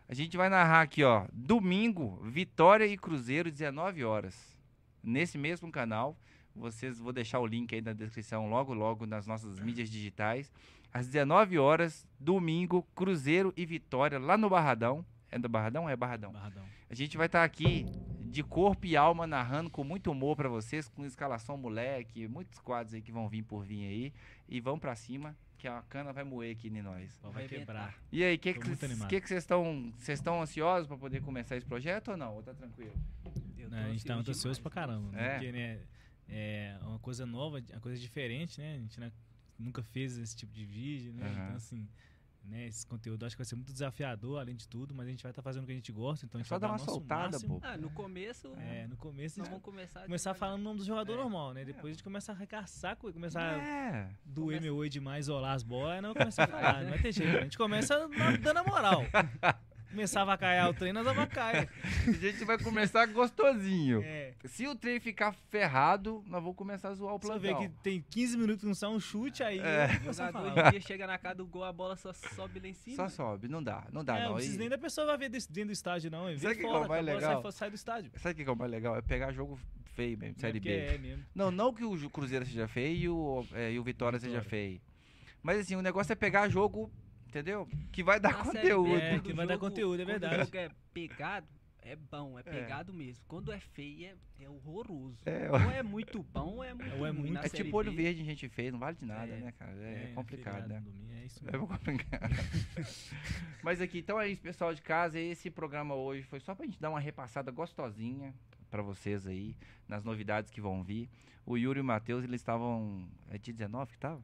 A gente vai narrar aqui, ó, domingo, Vitória e Cruzeiro, 19 horas. Nesse mesmo canal. Vocês vou deixar o link aí na descrição logo logo nas nossas mídias digitais. Às 19 horas, domingo, Cruzeiro e Vitória lá no Barradão. É do Barradão? É Barradão. Barradão. A gente vai estar aqui de corpo e alma narrando com muito humor pra vocês, com escalação moleque, muitos quadros aí que vão vir por vir aí. E vão pra cima, que a cana vai moer aqui em nós. Vai Vai quebrar. E aí, o que vocês estão vocês estão ansiosos pra poder começar esse projeto ou não? Ou tá tranquilo? Né, a gente tá muito ansioso pra caramba. né? É. Porque, né, é uma coisa nova, uma coisa diferente, né? A gente né, nunca fez esse tipo de vídeo, né? Aham. Então, assim, né, esse conteúdo acho que vai ser muito desafiador, além de tudo, mas a gente vai estar fazendo o que a gente gosta, então a É gente só vai dar uma soltada, máximo. pô. Ah, no começo, É, no começo a nós vamos começar... começar falando o nome do jogador É. normal, né? Depois a gente começa a arregaçar, co- começar a É. doer Começa- meu oi demais, olar as bolas, não começa a falar, não vai ter jeito. A gente começa dando a moral. Começar a vacaiar o trem, nós avacaia. A gente vai começar gostosinho. É. Se o trem ficar ferrado, nós vamos começar a zoar o Você vê plantão. que tem 15 minutos que não sai um chute, aí É. começo a Jogador dia chega na casa do gol, a bola só sobe lá em cima. Só sobe, não dá, não dá é, não. não precisa E- nem da pessoa vai ver dentro do estádio, não. Vê Sabe o que que é o fora, mais legal? Sai, sai do estádio. Sabe o que é o mais legal? É pegar jogo feio mesmo, Série é porque B. É mesmo. Não, não que o Cruzeiro seja feio e o, é, e o Vitória, seja Vitória. feio. Mas assim, o negócio é pegar jogo, entendeu? Que vai dar conteúdo. É, que vai dar jogo- conteúdo, é quando verdade. o jogo é pegado, é bom, é pegado mesmo. Quando é feio, é, é horroroso. É, Ou é muito bom, ou é muito Ou é muito- É tipo olho verde, a gente fez, não vale de nada, É. né, cara? É, complicado, feriado né? domingo, É isso É mesmo. complicado. Mas aqui, então é isso, pessoal de casa. Esse programa hoje foi só pra gente dar uma repassada gostosinha pra vocês aí, nas novidades que vão vir. O Yuri e o Matheus, eles estavam. É dia 19 que tava?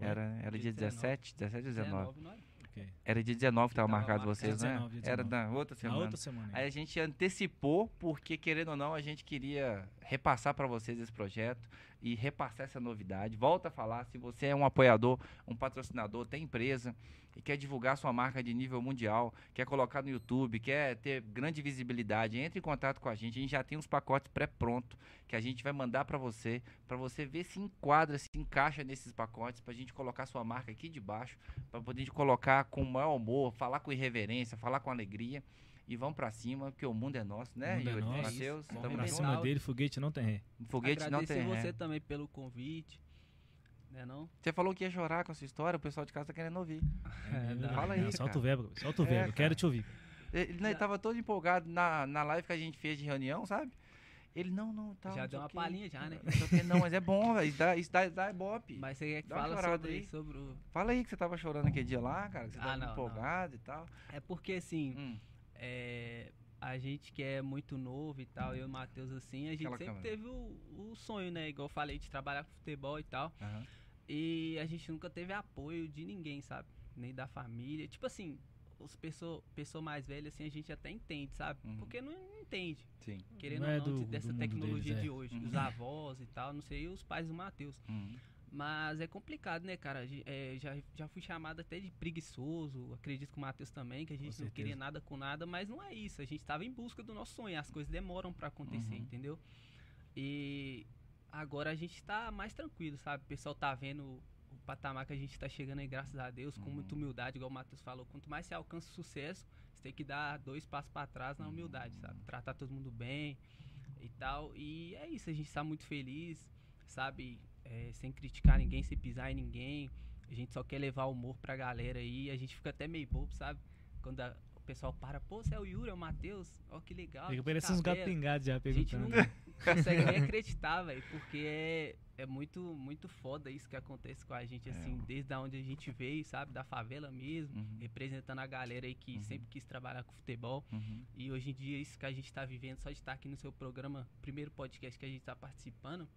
Oi? Era, era dia Dia 17, 17 ou 19? 19, não é? Ok. Era dia 19 que tava Tava marcado vocês, né? 19, Era 19. na outra Na semana. outra semana. Aí a gente antecipou, porque querendo ou não, a gente queria repassar para vocês esse projeto e repassar essa novidade. Volta a falar, se você é um apoiador, um patrocinador, tem empresa e quer divulgar sua marca de nível mundial, quer colocar no YouTube, quer ter grande visibilidade, entre em contato com a gente. A gente já tem uns pacotes pré-pronto que a gente vai mandar para você, para você ver se enquadra, se encaixa nesses pacotes, para a gente colocar sua marca aqui de baixo, para poder colocar com o maior amor, falar com irreverência, falar com alegria. E vamos pra cima, porque o mundo é nosso, né, O mundo é Yuri? nosso. Isso, tamo vamos Pra cima dele, foguete não tem ré. Foguete não Agradecer tem você ré. também pelo convite. Né não? Você falou que ia chorar com essa história, o pessoal de casa tá querendo ouvir. É, dá. Fala aí, Não, solta o verbo, solta o É, verbo. Quero te ouvir. Ele, ele Já- tava todo empolgado na, na live que a gente fez de reunião, sabe? Ele, não, não, tá. Já não deu uma palhinha já, né? Não. Não, mas é bom, velho. Isso dá, isso dá, dá ibope. Mas você quer que Dá fala sobre, aí. sobre o... Fala aí que você tava chorando aquele dia lá, cara, que você Ah, tava não, não. empolgado e tal. É porque assim, Hum, é, a gente que é muito novo e tal, eu e o Matheus assim, a gente Aquela sempre câmera. teve o, o sonho, né? Igual eu falei, de trabalhar com futebol e tal. aham. E a gente nunca teve apoio de ninguém, sabe? Nem da família. Tipo assim, os pessoas pessoa mais velhas, assim, a gente até entende, sabe? Uhum. Porque não entende, Sim. querendo Não ou é não, do- de- do dessa tecnologia deles, é. de hoje. Uhum. Os avós e tal, não sei, e os pais do Matheus. Uhum. Mas é complicado, né, cara? É, já, já fui chamado até de preguiçoso, acredito que o Matheus também, que a gente não queria nada com nada, mas não é isso. A gente tava em busca do nosso sonho, as coisas demoram pra acontecer, Uhum. entendeu? E agora a gente tá mais tranquilo, sabe? O pessoal tá vendo o patamar que a gente tá chegando aí, graças a Deus, com Uhum. muita humildade, igual o Matheus falou. Quanto mais você alcança o sucesso, você tem que dar dois passos pra trás na humildade, sabe? Tratar todo mundo bem e tal. E é isso, a gente tá muito feliz, sabe? É, sem criticar ninguém, sem pisar em ninguém. A gente só quer levar humor pra galera aí. A gente fica até meio bobo, sabe? Quando a- o pessoal para, pô, você é o Yuri, é o Matheus? Ó, que legal. Fica parecendo uns gatos cabelo." pingados já A gente perguntando. não, consegue nem acreditar, velho, porque é, é muito, muito foda isso que acontece com a gente, assim, desde onde a gente veio, sabe, da favela mesmo, Uhum. representando a galera aí que Uhum. sempre quis trabalhar com futebol. Uhum. E hoje em dia, isso que a gente tá vivendo, só de estar aqui no seu programa, primeiro podcast que a gente tá participando,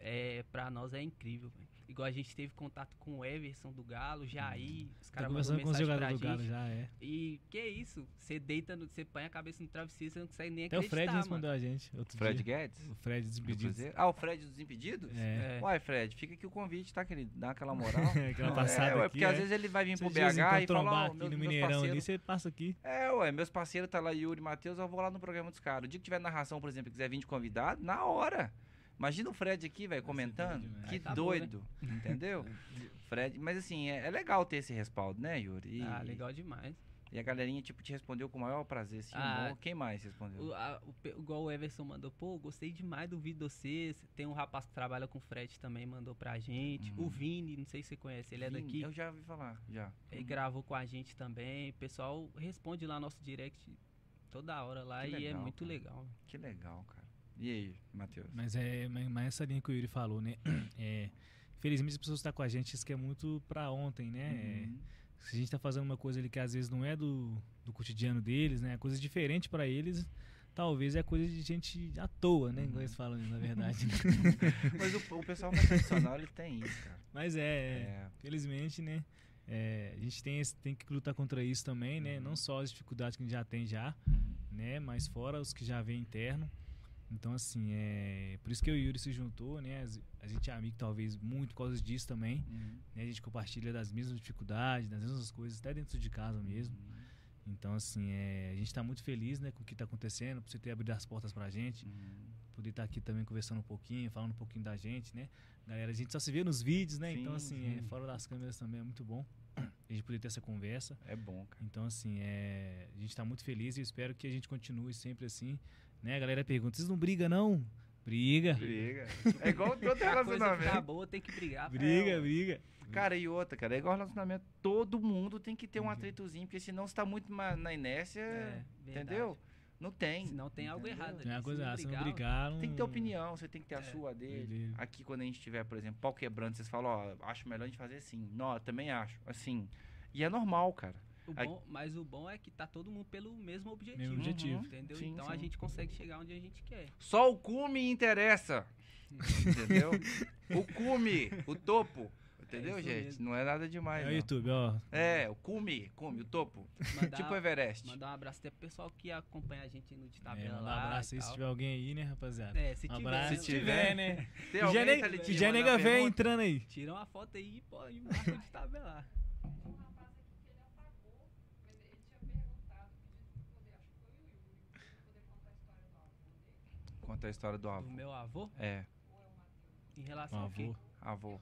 é, pra nós é incrível, velho. Igual a gente teve contato com o Everson do Galo, Jair, os Tá caras mandou com os mensagem pra jogadores do Galo gente. já, é. E que isso? Você deita, no- você põe a cabeça no travesseiro, você não consegue nem Até o acreditar, Fred mano. respondeu a gente outro Fred dia. Guedes? O Fred do despedido. Cruzeiro? Ah, o Fred dos Impedidos? É. É. Uai, Fred, fica aqui o convite, tá, querido? Dá aquela moral. Aquela É, passada ué, aqui, porque é. às vezes ele vai vir pro BH e falar, ó, aqui meus, no Mineirão ali, você passa aqui. É, ué, meus parceiros tá lá, Yuri e Matheus, eu vou lá no programa dos caras. O dia que tiver narração, por exemplo, e quiser vir de convidado, na hora. Imagina o Fred aqui, velho, comentando. Que tá bom, né? doido, entendeu? Fred, mas assim, é, é legal ter esse respaldo, né, Yuri? E, Ah, legal demais. E a galerinha, tipo, te respondeu com o maior prazer, assim, Ah. Quem mais respondeu? O, a, o, igual o Everson mandou, pô, gostei demais do vídeo de vocês. Tem um rapaz que trabalha com o Fred também, mandou pra gente. O Vini, não sei se você conhece, ele é Vini, daqui. Eu já ouvi falar, já. Ele Uhum. gravou com a gente também. O pessoal responde lá nosso direct toda hora lá Que e é legal, muito cara. legal. Que legal, cara. E aí, Matheus? Mas é mas, essa linha que o Yuri falou, né? É, felizmente as pessoas estão com a gente, isso que é muito pra ontem, né? É, Uhum. se a gente tá fazendo uma coisa ali que às vezes não é do, do cotidiano deles, né? Coisa diferente pra eles, talvez é coisa de gente à toa, né? Uhum. Igual eles falam, na verdade. Mas o, o pessoal mais tradicional, ele tem isso, cara. Mas é, é, É. felizmente, né? é, a gente tem, esse- tem que lutar contra isso também, né? Uhum. Não só as dificuldades que a gente já tem já, Uhum. né? Mas fora os que já vem interno. Então, assim, é por isso que eu e o Yuri se juntou, né? A gente é amigo, talvez, muito por causa disso também. Uhum. Né? A gente compartilha das mesmas dificuldades, das mesmas coisas, até dentro de casa mesmo. Uhum. Então, assim, é, a gente tá muito feliz, né, com o que tá acontecendo, por você ter abrido as portas pra gente, Uhum. poder estar aqui também conversando um pouquinho, falando um pouquinho da gente, né? Galera, a gente só se vê nos vídeos, né? então, Sim, assim, é, fora das câmeras também é muito bom a gente poder ter essa conversa. É bom, cara. Então, assim, é, a gente tá muito feliz e espero que a gente continue sempre assim, né? A galera pergunta, vocês não brigam, não? Briga, Briga. É igual todo A coisa ficar relacionamento. boa, tem que brigar. briga, ué. briga. Cara, e outra, cara, é igual relacionamento. Todo mundo tem que ter um atritozinho, porque senão você tá muito na inércia, É, entendeu? Não tem. Senão tem algo entendeu? errado. Tem uma coisa, ah, se não brigar, não... Tem que ter opinião, você tem que ter a É. sua dele. Dele. Aqui, quando a gente tiver, por exemplo, pau quebrando, vocês falam, ó, acho melhor a gente fazer assim. Não, eu também acho. Assim. E é normal, cara. O bom- mas o bom é que tá todo mundo pelo mesmo objetivo. Mesmo objetivo. Entendeu? Sim, então a sim. gente consegue chegar onde a gente quer. Só o cume interessa. Entendeu? o cume, o topo. Entendeu, É gente? mesmo. Não é nada demais. É o não. YouTube, ó. É, o cume, cume, o topo. Mandar, tipo Everest. mandar um abraço até pro pessoal que acompanha a gente no de tabela É, mandar um abraço aí se tiver alguém aí, né, rapaziada? É, se Um tiver. abraço né? Se tiver, né? Tem alguém já, tá já nega pergunta? entrando aí. Tira uma foto aí e pô, e marca de tabela. Conta a história do Do avô. meu avô, É, em relação ao quê? avô. avô.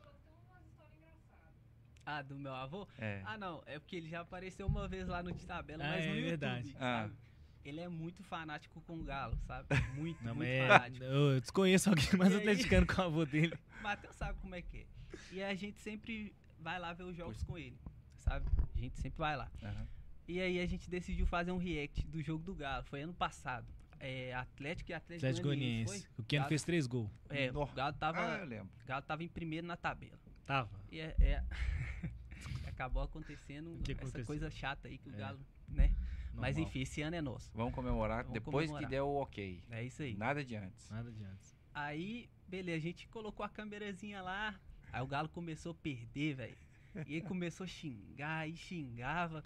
Ah, do meu avô? É. Ah, não, é porque ele já apareceu uma vez lá no de tabela, Ah, mas é no YouTube, verdade. Ah. sabe? Ele é muito fanático com o Galo, sabe? Muito, Não, muito é, fanático. eu, desconheço alguém mais E aí? atleticano com o avô dele. Matheus sabe como é que é. E a gente sempre vai lá ver os jogos com ele, sabe? A gente sempre vai lá. Aham. E aí a gente decidiu fazer um react do jogo do Galo. Foi ano passado. É, Atlético e Atlético, Atlético Goianiense? O Keno Galo- fez três gols. É, o Galo tava, Ah, eu lembro. o Galo tava em primeiro na tabela. Tava. E é, é- acabou acontecendo que essa aconteceu? coisa chata aí que o É. Galo, né? Mas enfim, esse ano é nosso. Vamos comemorar Vamos depois comemorar. que der o ok. É isso aí. Nada de antes. Nada de antes. Aí, beleza, a gente colocou a câmerazinha lá. Aí o Galo começou a perder, velho. E ele começou a xingar e xingava.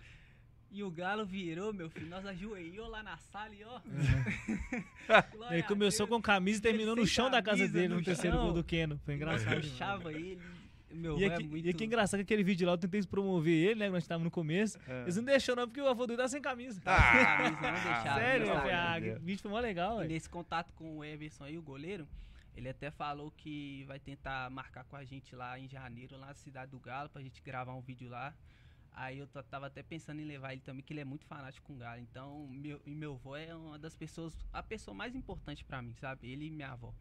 E o Galo virou, meu filho. Nós ajoelhou lá na sala e ó. glória Ele começou Deus. com camisa e terminou no chão da casa dele no, no terceiro gol do Keno. Foi engraçado. demais. puxava ele. Meu E avô aqui, é muito. e aqui é engraçado que aquele vídeo lá eu tentei promover ele, né? Quando a gente tava no começo. É. Eles não deixou não, porque o avô dele tá sem camisa. Sem camisa, não deixava, Sério? não Eu ah, que vídeo foi mó legal, E velho. nesse contato com o Everson aí, o goleiro, ele até falou que vai tentar marcar com a gente lá em janeiro, lá na cidade do Galo, pra gente gravar um vídeo lá. Aí eu tava até pensando em levar ele também, que ele é muito fanático com o Galo. Então, meu, e meu avô é uma das pessoas, a pessoa mais importante pra mim, sabe? Ele e minha avó.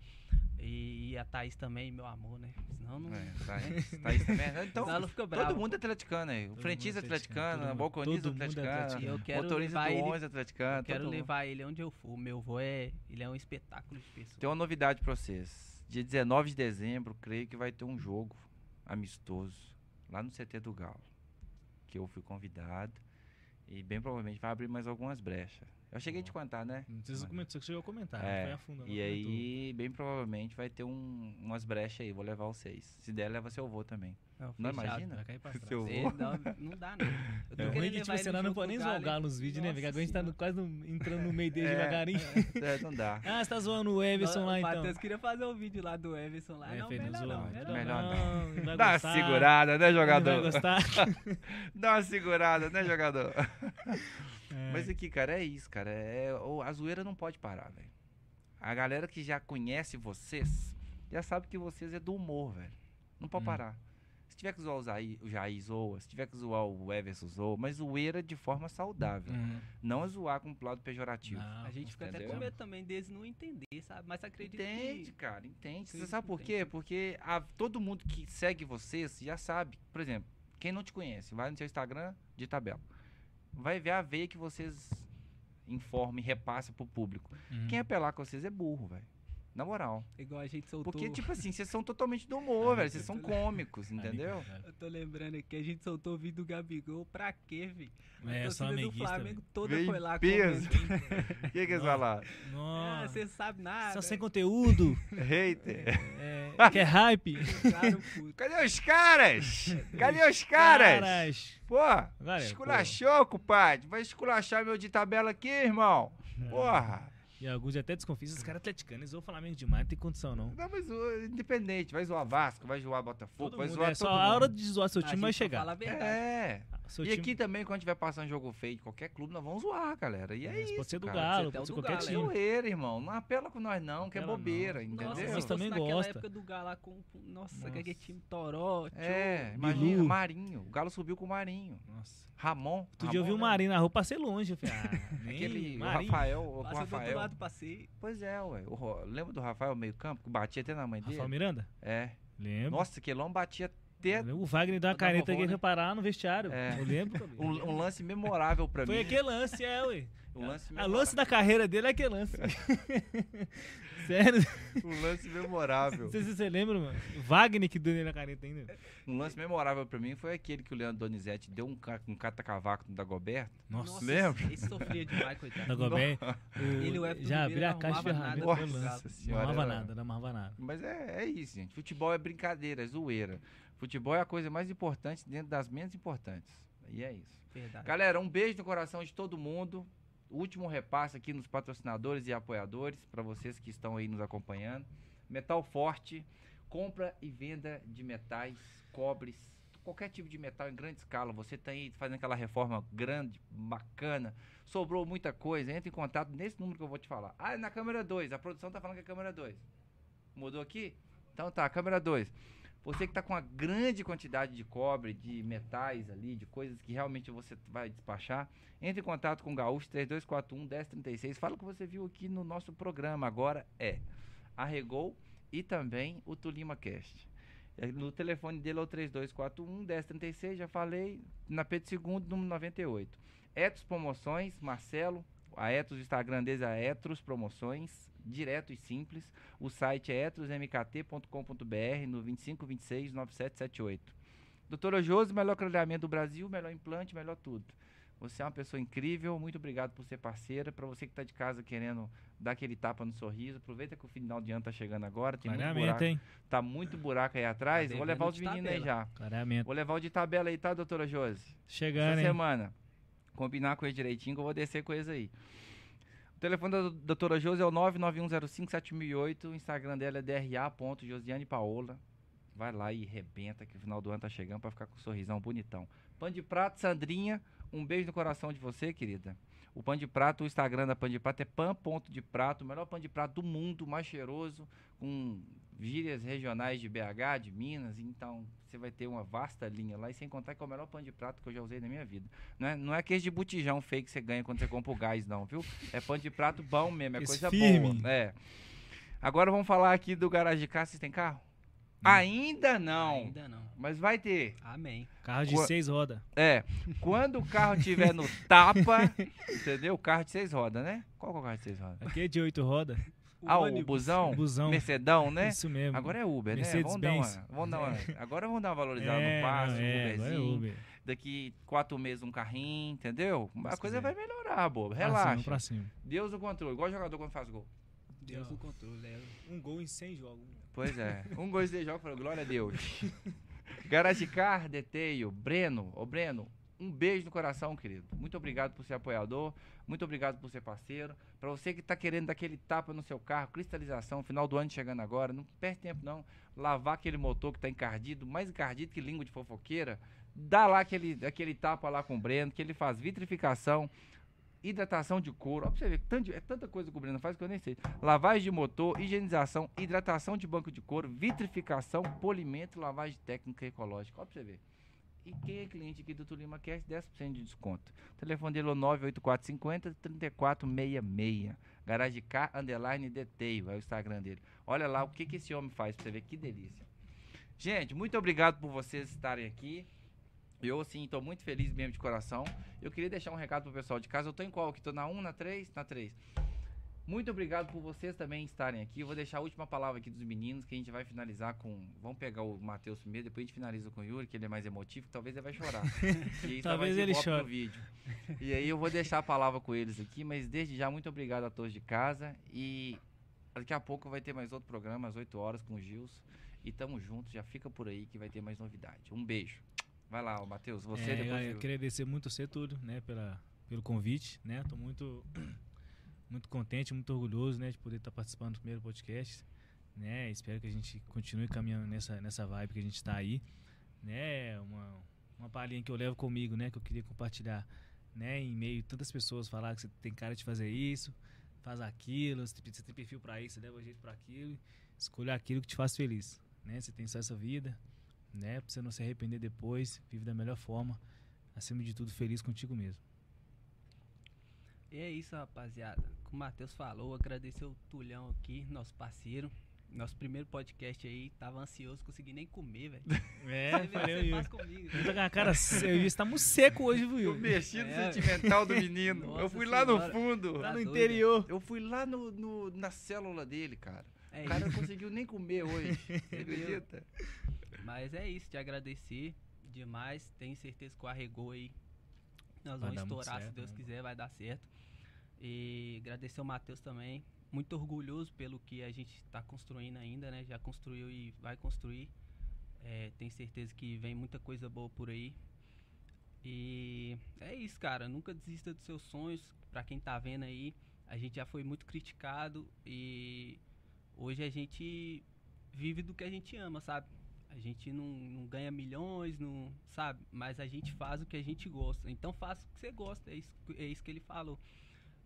E, e a Thaís também, meu amor, né? Senão não. É, Thaís, Thaís também. Então, Senão ela fica brava. todo mundo é atleticano aí. O frentista é é atleticano, mundo- balconista é atleticano, E atleticano. eu quero motorista levar do ele. 11 atleticano. Eu quero levar ele onde eu for. Meu avô é. Ele é um espetáculo de pessoa. Tem uma novidade pra vocês. Dia 19 de dezembro, creio que vai ter um jogo amistoso lá no CT do Galo. Que eu fui convidado. E bem provavelmente vai abrir mais algumas brechas. Eu cheguei a te contar, né? Não sei se você comentou, chegou a comentar, É, não foi a fundo. E comentou. aí, bem provavelmente vai ter um, umas brechas aí. Vou levar vocês. Se der, leva seu avô também. Não, Não fechado. imagina? Seu avô. não, não dá, não. Eu tô É ruim querendo que, levar tipo, ele você não pode nem jogar nos vídeos, né? Nossa Porque agora a gente tá no- quase no- entrando no meio dele É. devagarinho. É, não dá. Ah, você tá zoando o Everson Não, lá o então. Matheus queria fazer o vídeo lá do Everson lá. É, não, melhor não, zoando. melhor, Melhor não. não. não vai Dá uma segurada, né, não jogador? vai gostar. Dá uma segurada, né, jogador? É. Mas aqui, cara, é isso, cara. É, o- a zoeira não pode parar, velho. A galera que já conhece vocês já sabe que vocês é do humor, velho. Não pode Hum. parar. Se tiver que zoar o, Jair, zoa. Se tiver que zoar o Everson, zoa. Mas zoeira de forma saudável. Uhum. Não é zoar com um lado pejorativo. Não, A gente fica até Entendeu? com medo também deles não entender, sabe? Mas acredito Entende, que... cara, entende. Você sabe por quê? Porque a- todo mundo que segue vocês já sabe. Por exemplo, quem não te conhece, vai no seu Instagram de tabela. Vai ver a veia que vocês informam e repassam pro público. Uhum. Quem apelar com vocês é burro, velho. Na moral. Igual a gente soltou... Porque, tipo assim, vocês são totalmente do humor, velho. Vocês são cômicos, entendeu? Eu tô lembrando aqui, a gente soltou o vídeo do Gabigol pra quê, vi? É, a eu sou torcida do. Flamengo velho. toda Veio foi lá peso. O que, que eles Não. falaram? Ah, Nossa, você sabe nada. só sem conteúdo. Hater. É, quer hype? Claro, puto. Cadê os caras? Cadê os caras? Caras. Pô, é, esculachou, compadre. Vai esculachar meu de tabela aqui, irmão. Porra. E alguns até desconfiam. Esses caras atleticanos, eles vão Flamengo demais, não tem condição não. Não, mas o independente. Vai zoar Vasco, vai zoar Botafogo, Todo vai mundo, zoar é, só todo a mundo. hora de zoar seu A time vai gente só chegar. Fala a verdade. É. Seu e time- aqui também, quando tiver passando jogo feio de qualquer clube, nós vamos zoar, galera. E é, Mas isso. Pode ser do cara. Galo, o pode ser do qualquer Galo, é. time. Zoeira, irmão. Não apela com nós, não, que é Apela não. bobeira, Nossa, entendeu? Nossa, Nós também naquela gosta. época do Galo lá com... Nossa, Nossa. que aquele time toró, É, imagina. Marinho. O Galo subiu com o Marinho. Nossa. Ramon. Outro dia eu vi o? Marinho na rua, passei longe. Falei, ah, Aquele o Marinho. Rafael, o do outro Rafael. Lado, passei. Pois é, ué. O lembra do Rafael meio campo, que batia até na mãe dele? Rafael Miranda? É. Lembro. Nossa, que lombo batia até O Wagner deu uma caneta aqui né? pra parar no vestiário. É. Eu lembro. um, um lance memorável pra Foi mim. aquele lance, é, ué. Um lance A memorável. lance da carreira dele é aquele lance. Sério, Um lance não memorável. sei se você lembra, mano. Wagner que deu nele na caneta ainda. Um lance memorável pra mim foi aquele que o Leandro Donizete deu um, ca- um cata-cavaco no Dagoberto. Nossa, lembra? Esse sofria demais, coitado. da Gobert. Ele o Everton já abriu a caixa de não ferramentas. Nossa Não senhora, armava era- nada, não armava nada. Mas é, é isso, gente. Futebol é brincadeira, é zoeira. Futebol é a coisa mais importante dentro das menos importantes. E é isso. Verdade. Galera, um beijo no coração de todo mundo. Último repasse aqui nos patrocinadores e apoiadores, para vocês que estão aí nos acompanhando. Metal Forte, compra e venda de metais, cobres, qualquer tipo de metal em grande escala. Você está aí fazendo aquela reforma grande, bacana, sobrou muita coisa, entre em contato nesse número que eu vou te falar. Ah, é na câmera 2, a produção tá falando que é câmera 2. Mudou aqui? Então tá, câmera 2. Você que está com uma grande quantidade de cobre, de metais ali, de coisas que realmente você vai despachar, entre em contato com o Gaúcho 3241 1036. Fala o que você viu aqui no nosso programa. Agora é Arregou e também o Tulima Cast. É, No telefone dele é o 3241 1036, já falei, na Pedro II, número 98. Etos Promoções, Marcelo, a Etos, o Instagram deles é Etros Promoções, direto e simples. O site é etrosmkt.com.br no 2526 9778. Doutora Josi, melhor clareamento do Brasil, melhor implante, melhor tudo. Você é uma pessoa incrível, muito obrigado por ser parceira. Para você que está de casa querendo dar aquele tapa no sorriso, aproveita que o final de ano tá chegando agora, tem muito buraco, hein? tá muito buraco aí atrás. Tá Vou levar os de meninos aí já. Clareamento. Vou levar o de tabela aí, tá, doutora Josi? Chegando, Essa hein? semana. Combinar com ele direitinho que eu vou descer com eles aí. O telefone da doutora Josi é o 991057008. O Instagram dela é dra.josiane Paola. Vai lá e rebenta que o final do ano tá chegando pra ficar com um sorrisão bonitão. Pão de prato, Sandrinha. Um beijo no coração de você, querida. O pão de prato, o Instagram da pão de prato é pan.de-prato, o melhor pão de prato do mundo, mais cheiroso, com gírias regionais de BH, de Minas. Então, você vai ter uma vasta linha lá. E sem contar que é o melhor pão de prato que eu já usei na minha vida. Não é, não é aquele de botijão fake que você ganha quando você compra o gás, não, viu? É pão de prato bom mesmo, é Esse coisa firme. boa. É. Agora vamos falar aqui do garagem de carro. Vocês têm carro? Ainda não. Ainda não. Mas vai ter. Amém. Carro de Qua- seis rodas. É. Quando o carro tiver no tapa, entendeu? O carro de seis rodas, né? Qual é o carro de seis rodas? Aqui é de oito rodas. ah, o ônibus. busão? Busão. Mercedão, né? Isso mesmo. Agora é Uber, né? Vamos dar, uma, vamos dar uma, agora vamos dar uma valorizada é, no não, no é, é Uberzinho. Uber. Daqui quatro meses um carrinho, entendeu? A Deus coisa quiser. vai melhorar, bobo. Pra cima, Relaxa. pra cima. Deus no controle. Igual jogador quando faz gol. Deus no controle. É. Um gol em 100 jogos. Pois é. Um de jogo, falou, glória a Deus. Garage Car, Deteio, Breno. Ô, Breno, um beijo no coração, querido. Muito obrigado por ser apoiador. Muito obrigado por ser parceiro. Pra você que tá querendo dar aquele tapa no seu carro, cristalização, final do ano chegando agora, não perde tempo não. Lavar aquele motor que tá encardido, mais encardido que língua de fofoqueira. Dá lá aquele, aquele tapa lá com o Breno, que ele faz vitrificação, hidratação de couro. Ó, pra você ver, tanto é tanta coisa que o Breno faz que eu nem sei. Lavagem de motor, higienização, hidratação de banco de couro, vitrificação, polimento, lavagem técnica ecológica. Ó, pra você ver. E quem é cliente aqui do Tulima Cast, 10% de desconto. Telefone dele é o 98450 3466. Garage K Underline Detail, é o Instagram dele. Olha lá o que, que esse homem faz pra você ver que delícia. Gente, muito obrigado por vocês estarem aqui. Eu, assim, tô muito feliz mesmo de coração. Eu queria deixar um recado pro pessoal de casa. Eu tô em qual aqui? Tô na 1, na 3? Na 3. Muito obrigado por vocês também estarem aqui. Eu vou deixar a última palavra aqui dos meninos, que a gente vai finalizar com. Vamos pegar o Matheus primeiro, depois a gente finaliza com o Yuri, que ele é mais emotivo, que talvez ele vai chorar. Talvez ele chore. vídeo. E aí eu vou deixar a palavra com eles aqui, mas desde já, muito obrigado a todos de casa. E daqui a pouco vai ter mais outro programa, às 8 horas, com o Gilson. E tamo junto, já fica por aí que vai ter mais novidade. Um beijo. Vai lá, Matheus, você É, depois. eu, eu queria agradecer muito você, Túlio, né, pela, pelo convite, né? Tô muito, muito contente, muito orgulhoso, né, de poder estar participando do primeiro podcast, né? Espero que a gente continue caminhando nessa, nessa vibe que a gente tá aí, né? Uma, uma palhinha que eu levo comigo, né, que eu queria compartilhar, né, em meio a tantas pessoas falar que você tem cara de fazer isso, faz aquilo, você tem, perfil pra isso, você leva jeito pra aquilo, escolha aquilo que te faz feliz, né? Você tem só essa vida, né? Pra você não se arrepender depois, vive da melhor forma, acima de tudo feliz contigo mesmo. E é isso, rapaziada. Como o Matheus falou, agradecer o Tulhão aqui, nosso parceiro. Nosso primeiro podcast aí, tava ansioso, consegui nem comer, velho. É, você faz comigo. Tá com a cara seca, estamos seco hoje, viu? Eu Yuri? mexi no É. sentimental do menino. eu Nossa fui lá no Senhora. fundo. Tá Tá no doido, interior. Eu fui lá no, no- na célula dele, cara. É O cara não conseguiu nem comer hoje. Você acredita? Mas é isso, te agradecer demais. Tenho certeza que o arregou aí. Nós Vai vamos estourar, se certo, Deus né? quiser, vai dar certo. E agradecer o Matheus também. Muito orgulhoso pelo que a gente está construindo ainda, né? Já construiu e vai construir. É, tenho certeza que vem muita coisa boa por aí. E é isso, cara. Nunca desista dos seus sonhos. Pra quem tá vendo aí, a gente já foi muito criticado e hoje a gente vive do que a gente ama, sabe? A gente não, não ganha milhões, não, sabe? Mas a gente faz o que a gente gosta. Então faça o que você gosta. É isso, é isso que ele falou.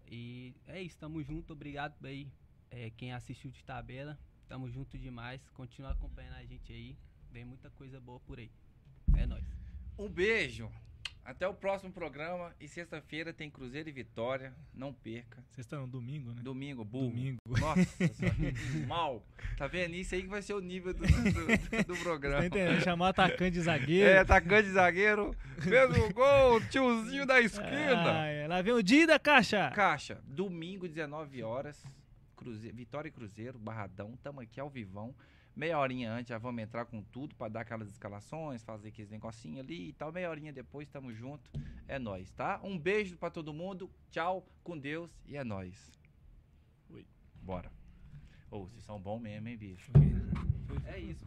E é isso, tamo junto. Obrigado aí, é, quem assistiu de tabela. Tamo junto demais. Continua acompanhando a gente aí. Vem muita coisa boa por aí. É nóis. Um beijo. Até o próximo programa. E sexta-feira tem Cruzeiro e Vitória. Não perca. Estão no domingo, né? Domingo, burro. Domingo. Nossa senhora. Mal. Tá vendo? Isso aí que vai ser o nível do, do, do Tá programa. entendendo? Chamar atacante de zagueiro. É, atacante de zagueiro. Fez o gol, tiozinho da esquina. Ah, é. Lá vem o dia da caixa. Caixa, domingo, 19 horas. Cruze... Vitória e Cruzeiro, Barradão. Tamo aqui ao vivão. Meia horinha antes já vamos entrar com tudo pra dar aquelas escalações, fazer aqueles negocinho ali e tal. Meia horinha depois, tamo junto. É nóis, tá? Um beijo pra todo mundo. Tchau, com Deus e é nóis. Oi. Bora. Ô, vocês são bons mesmo, hein, bicho? É isso.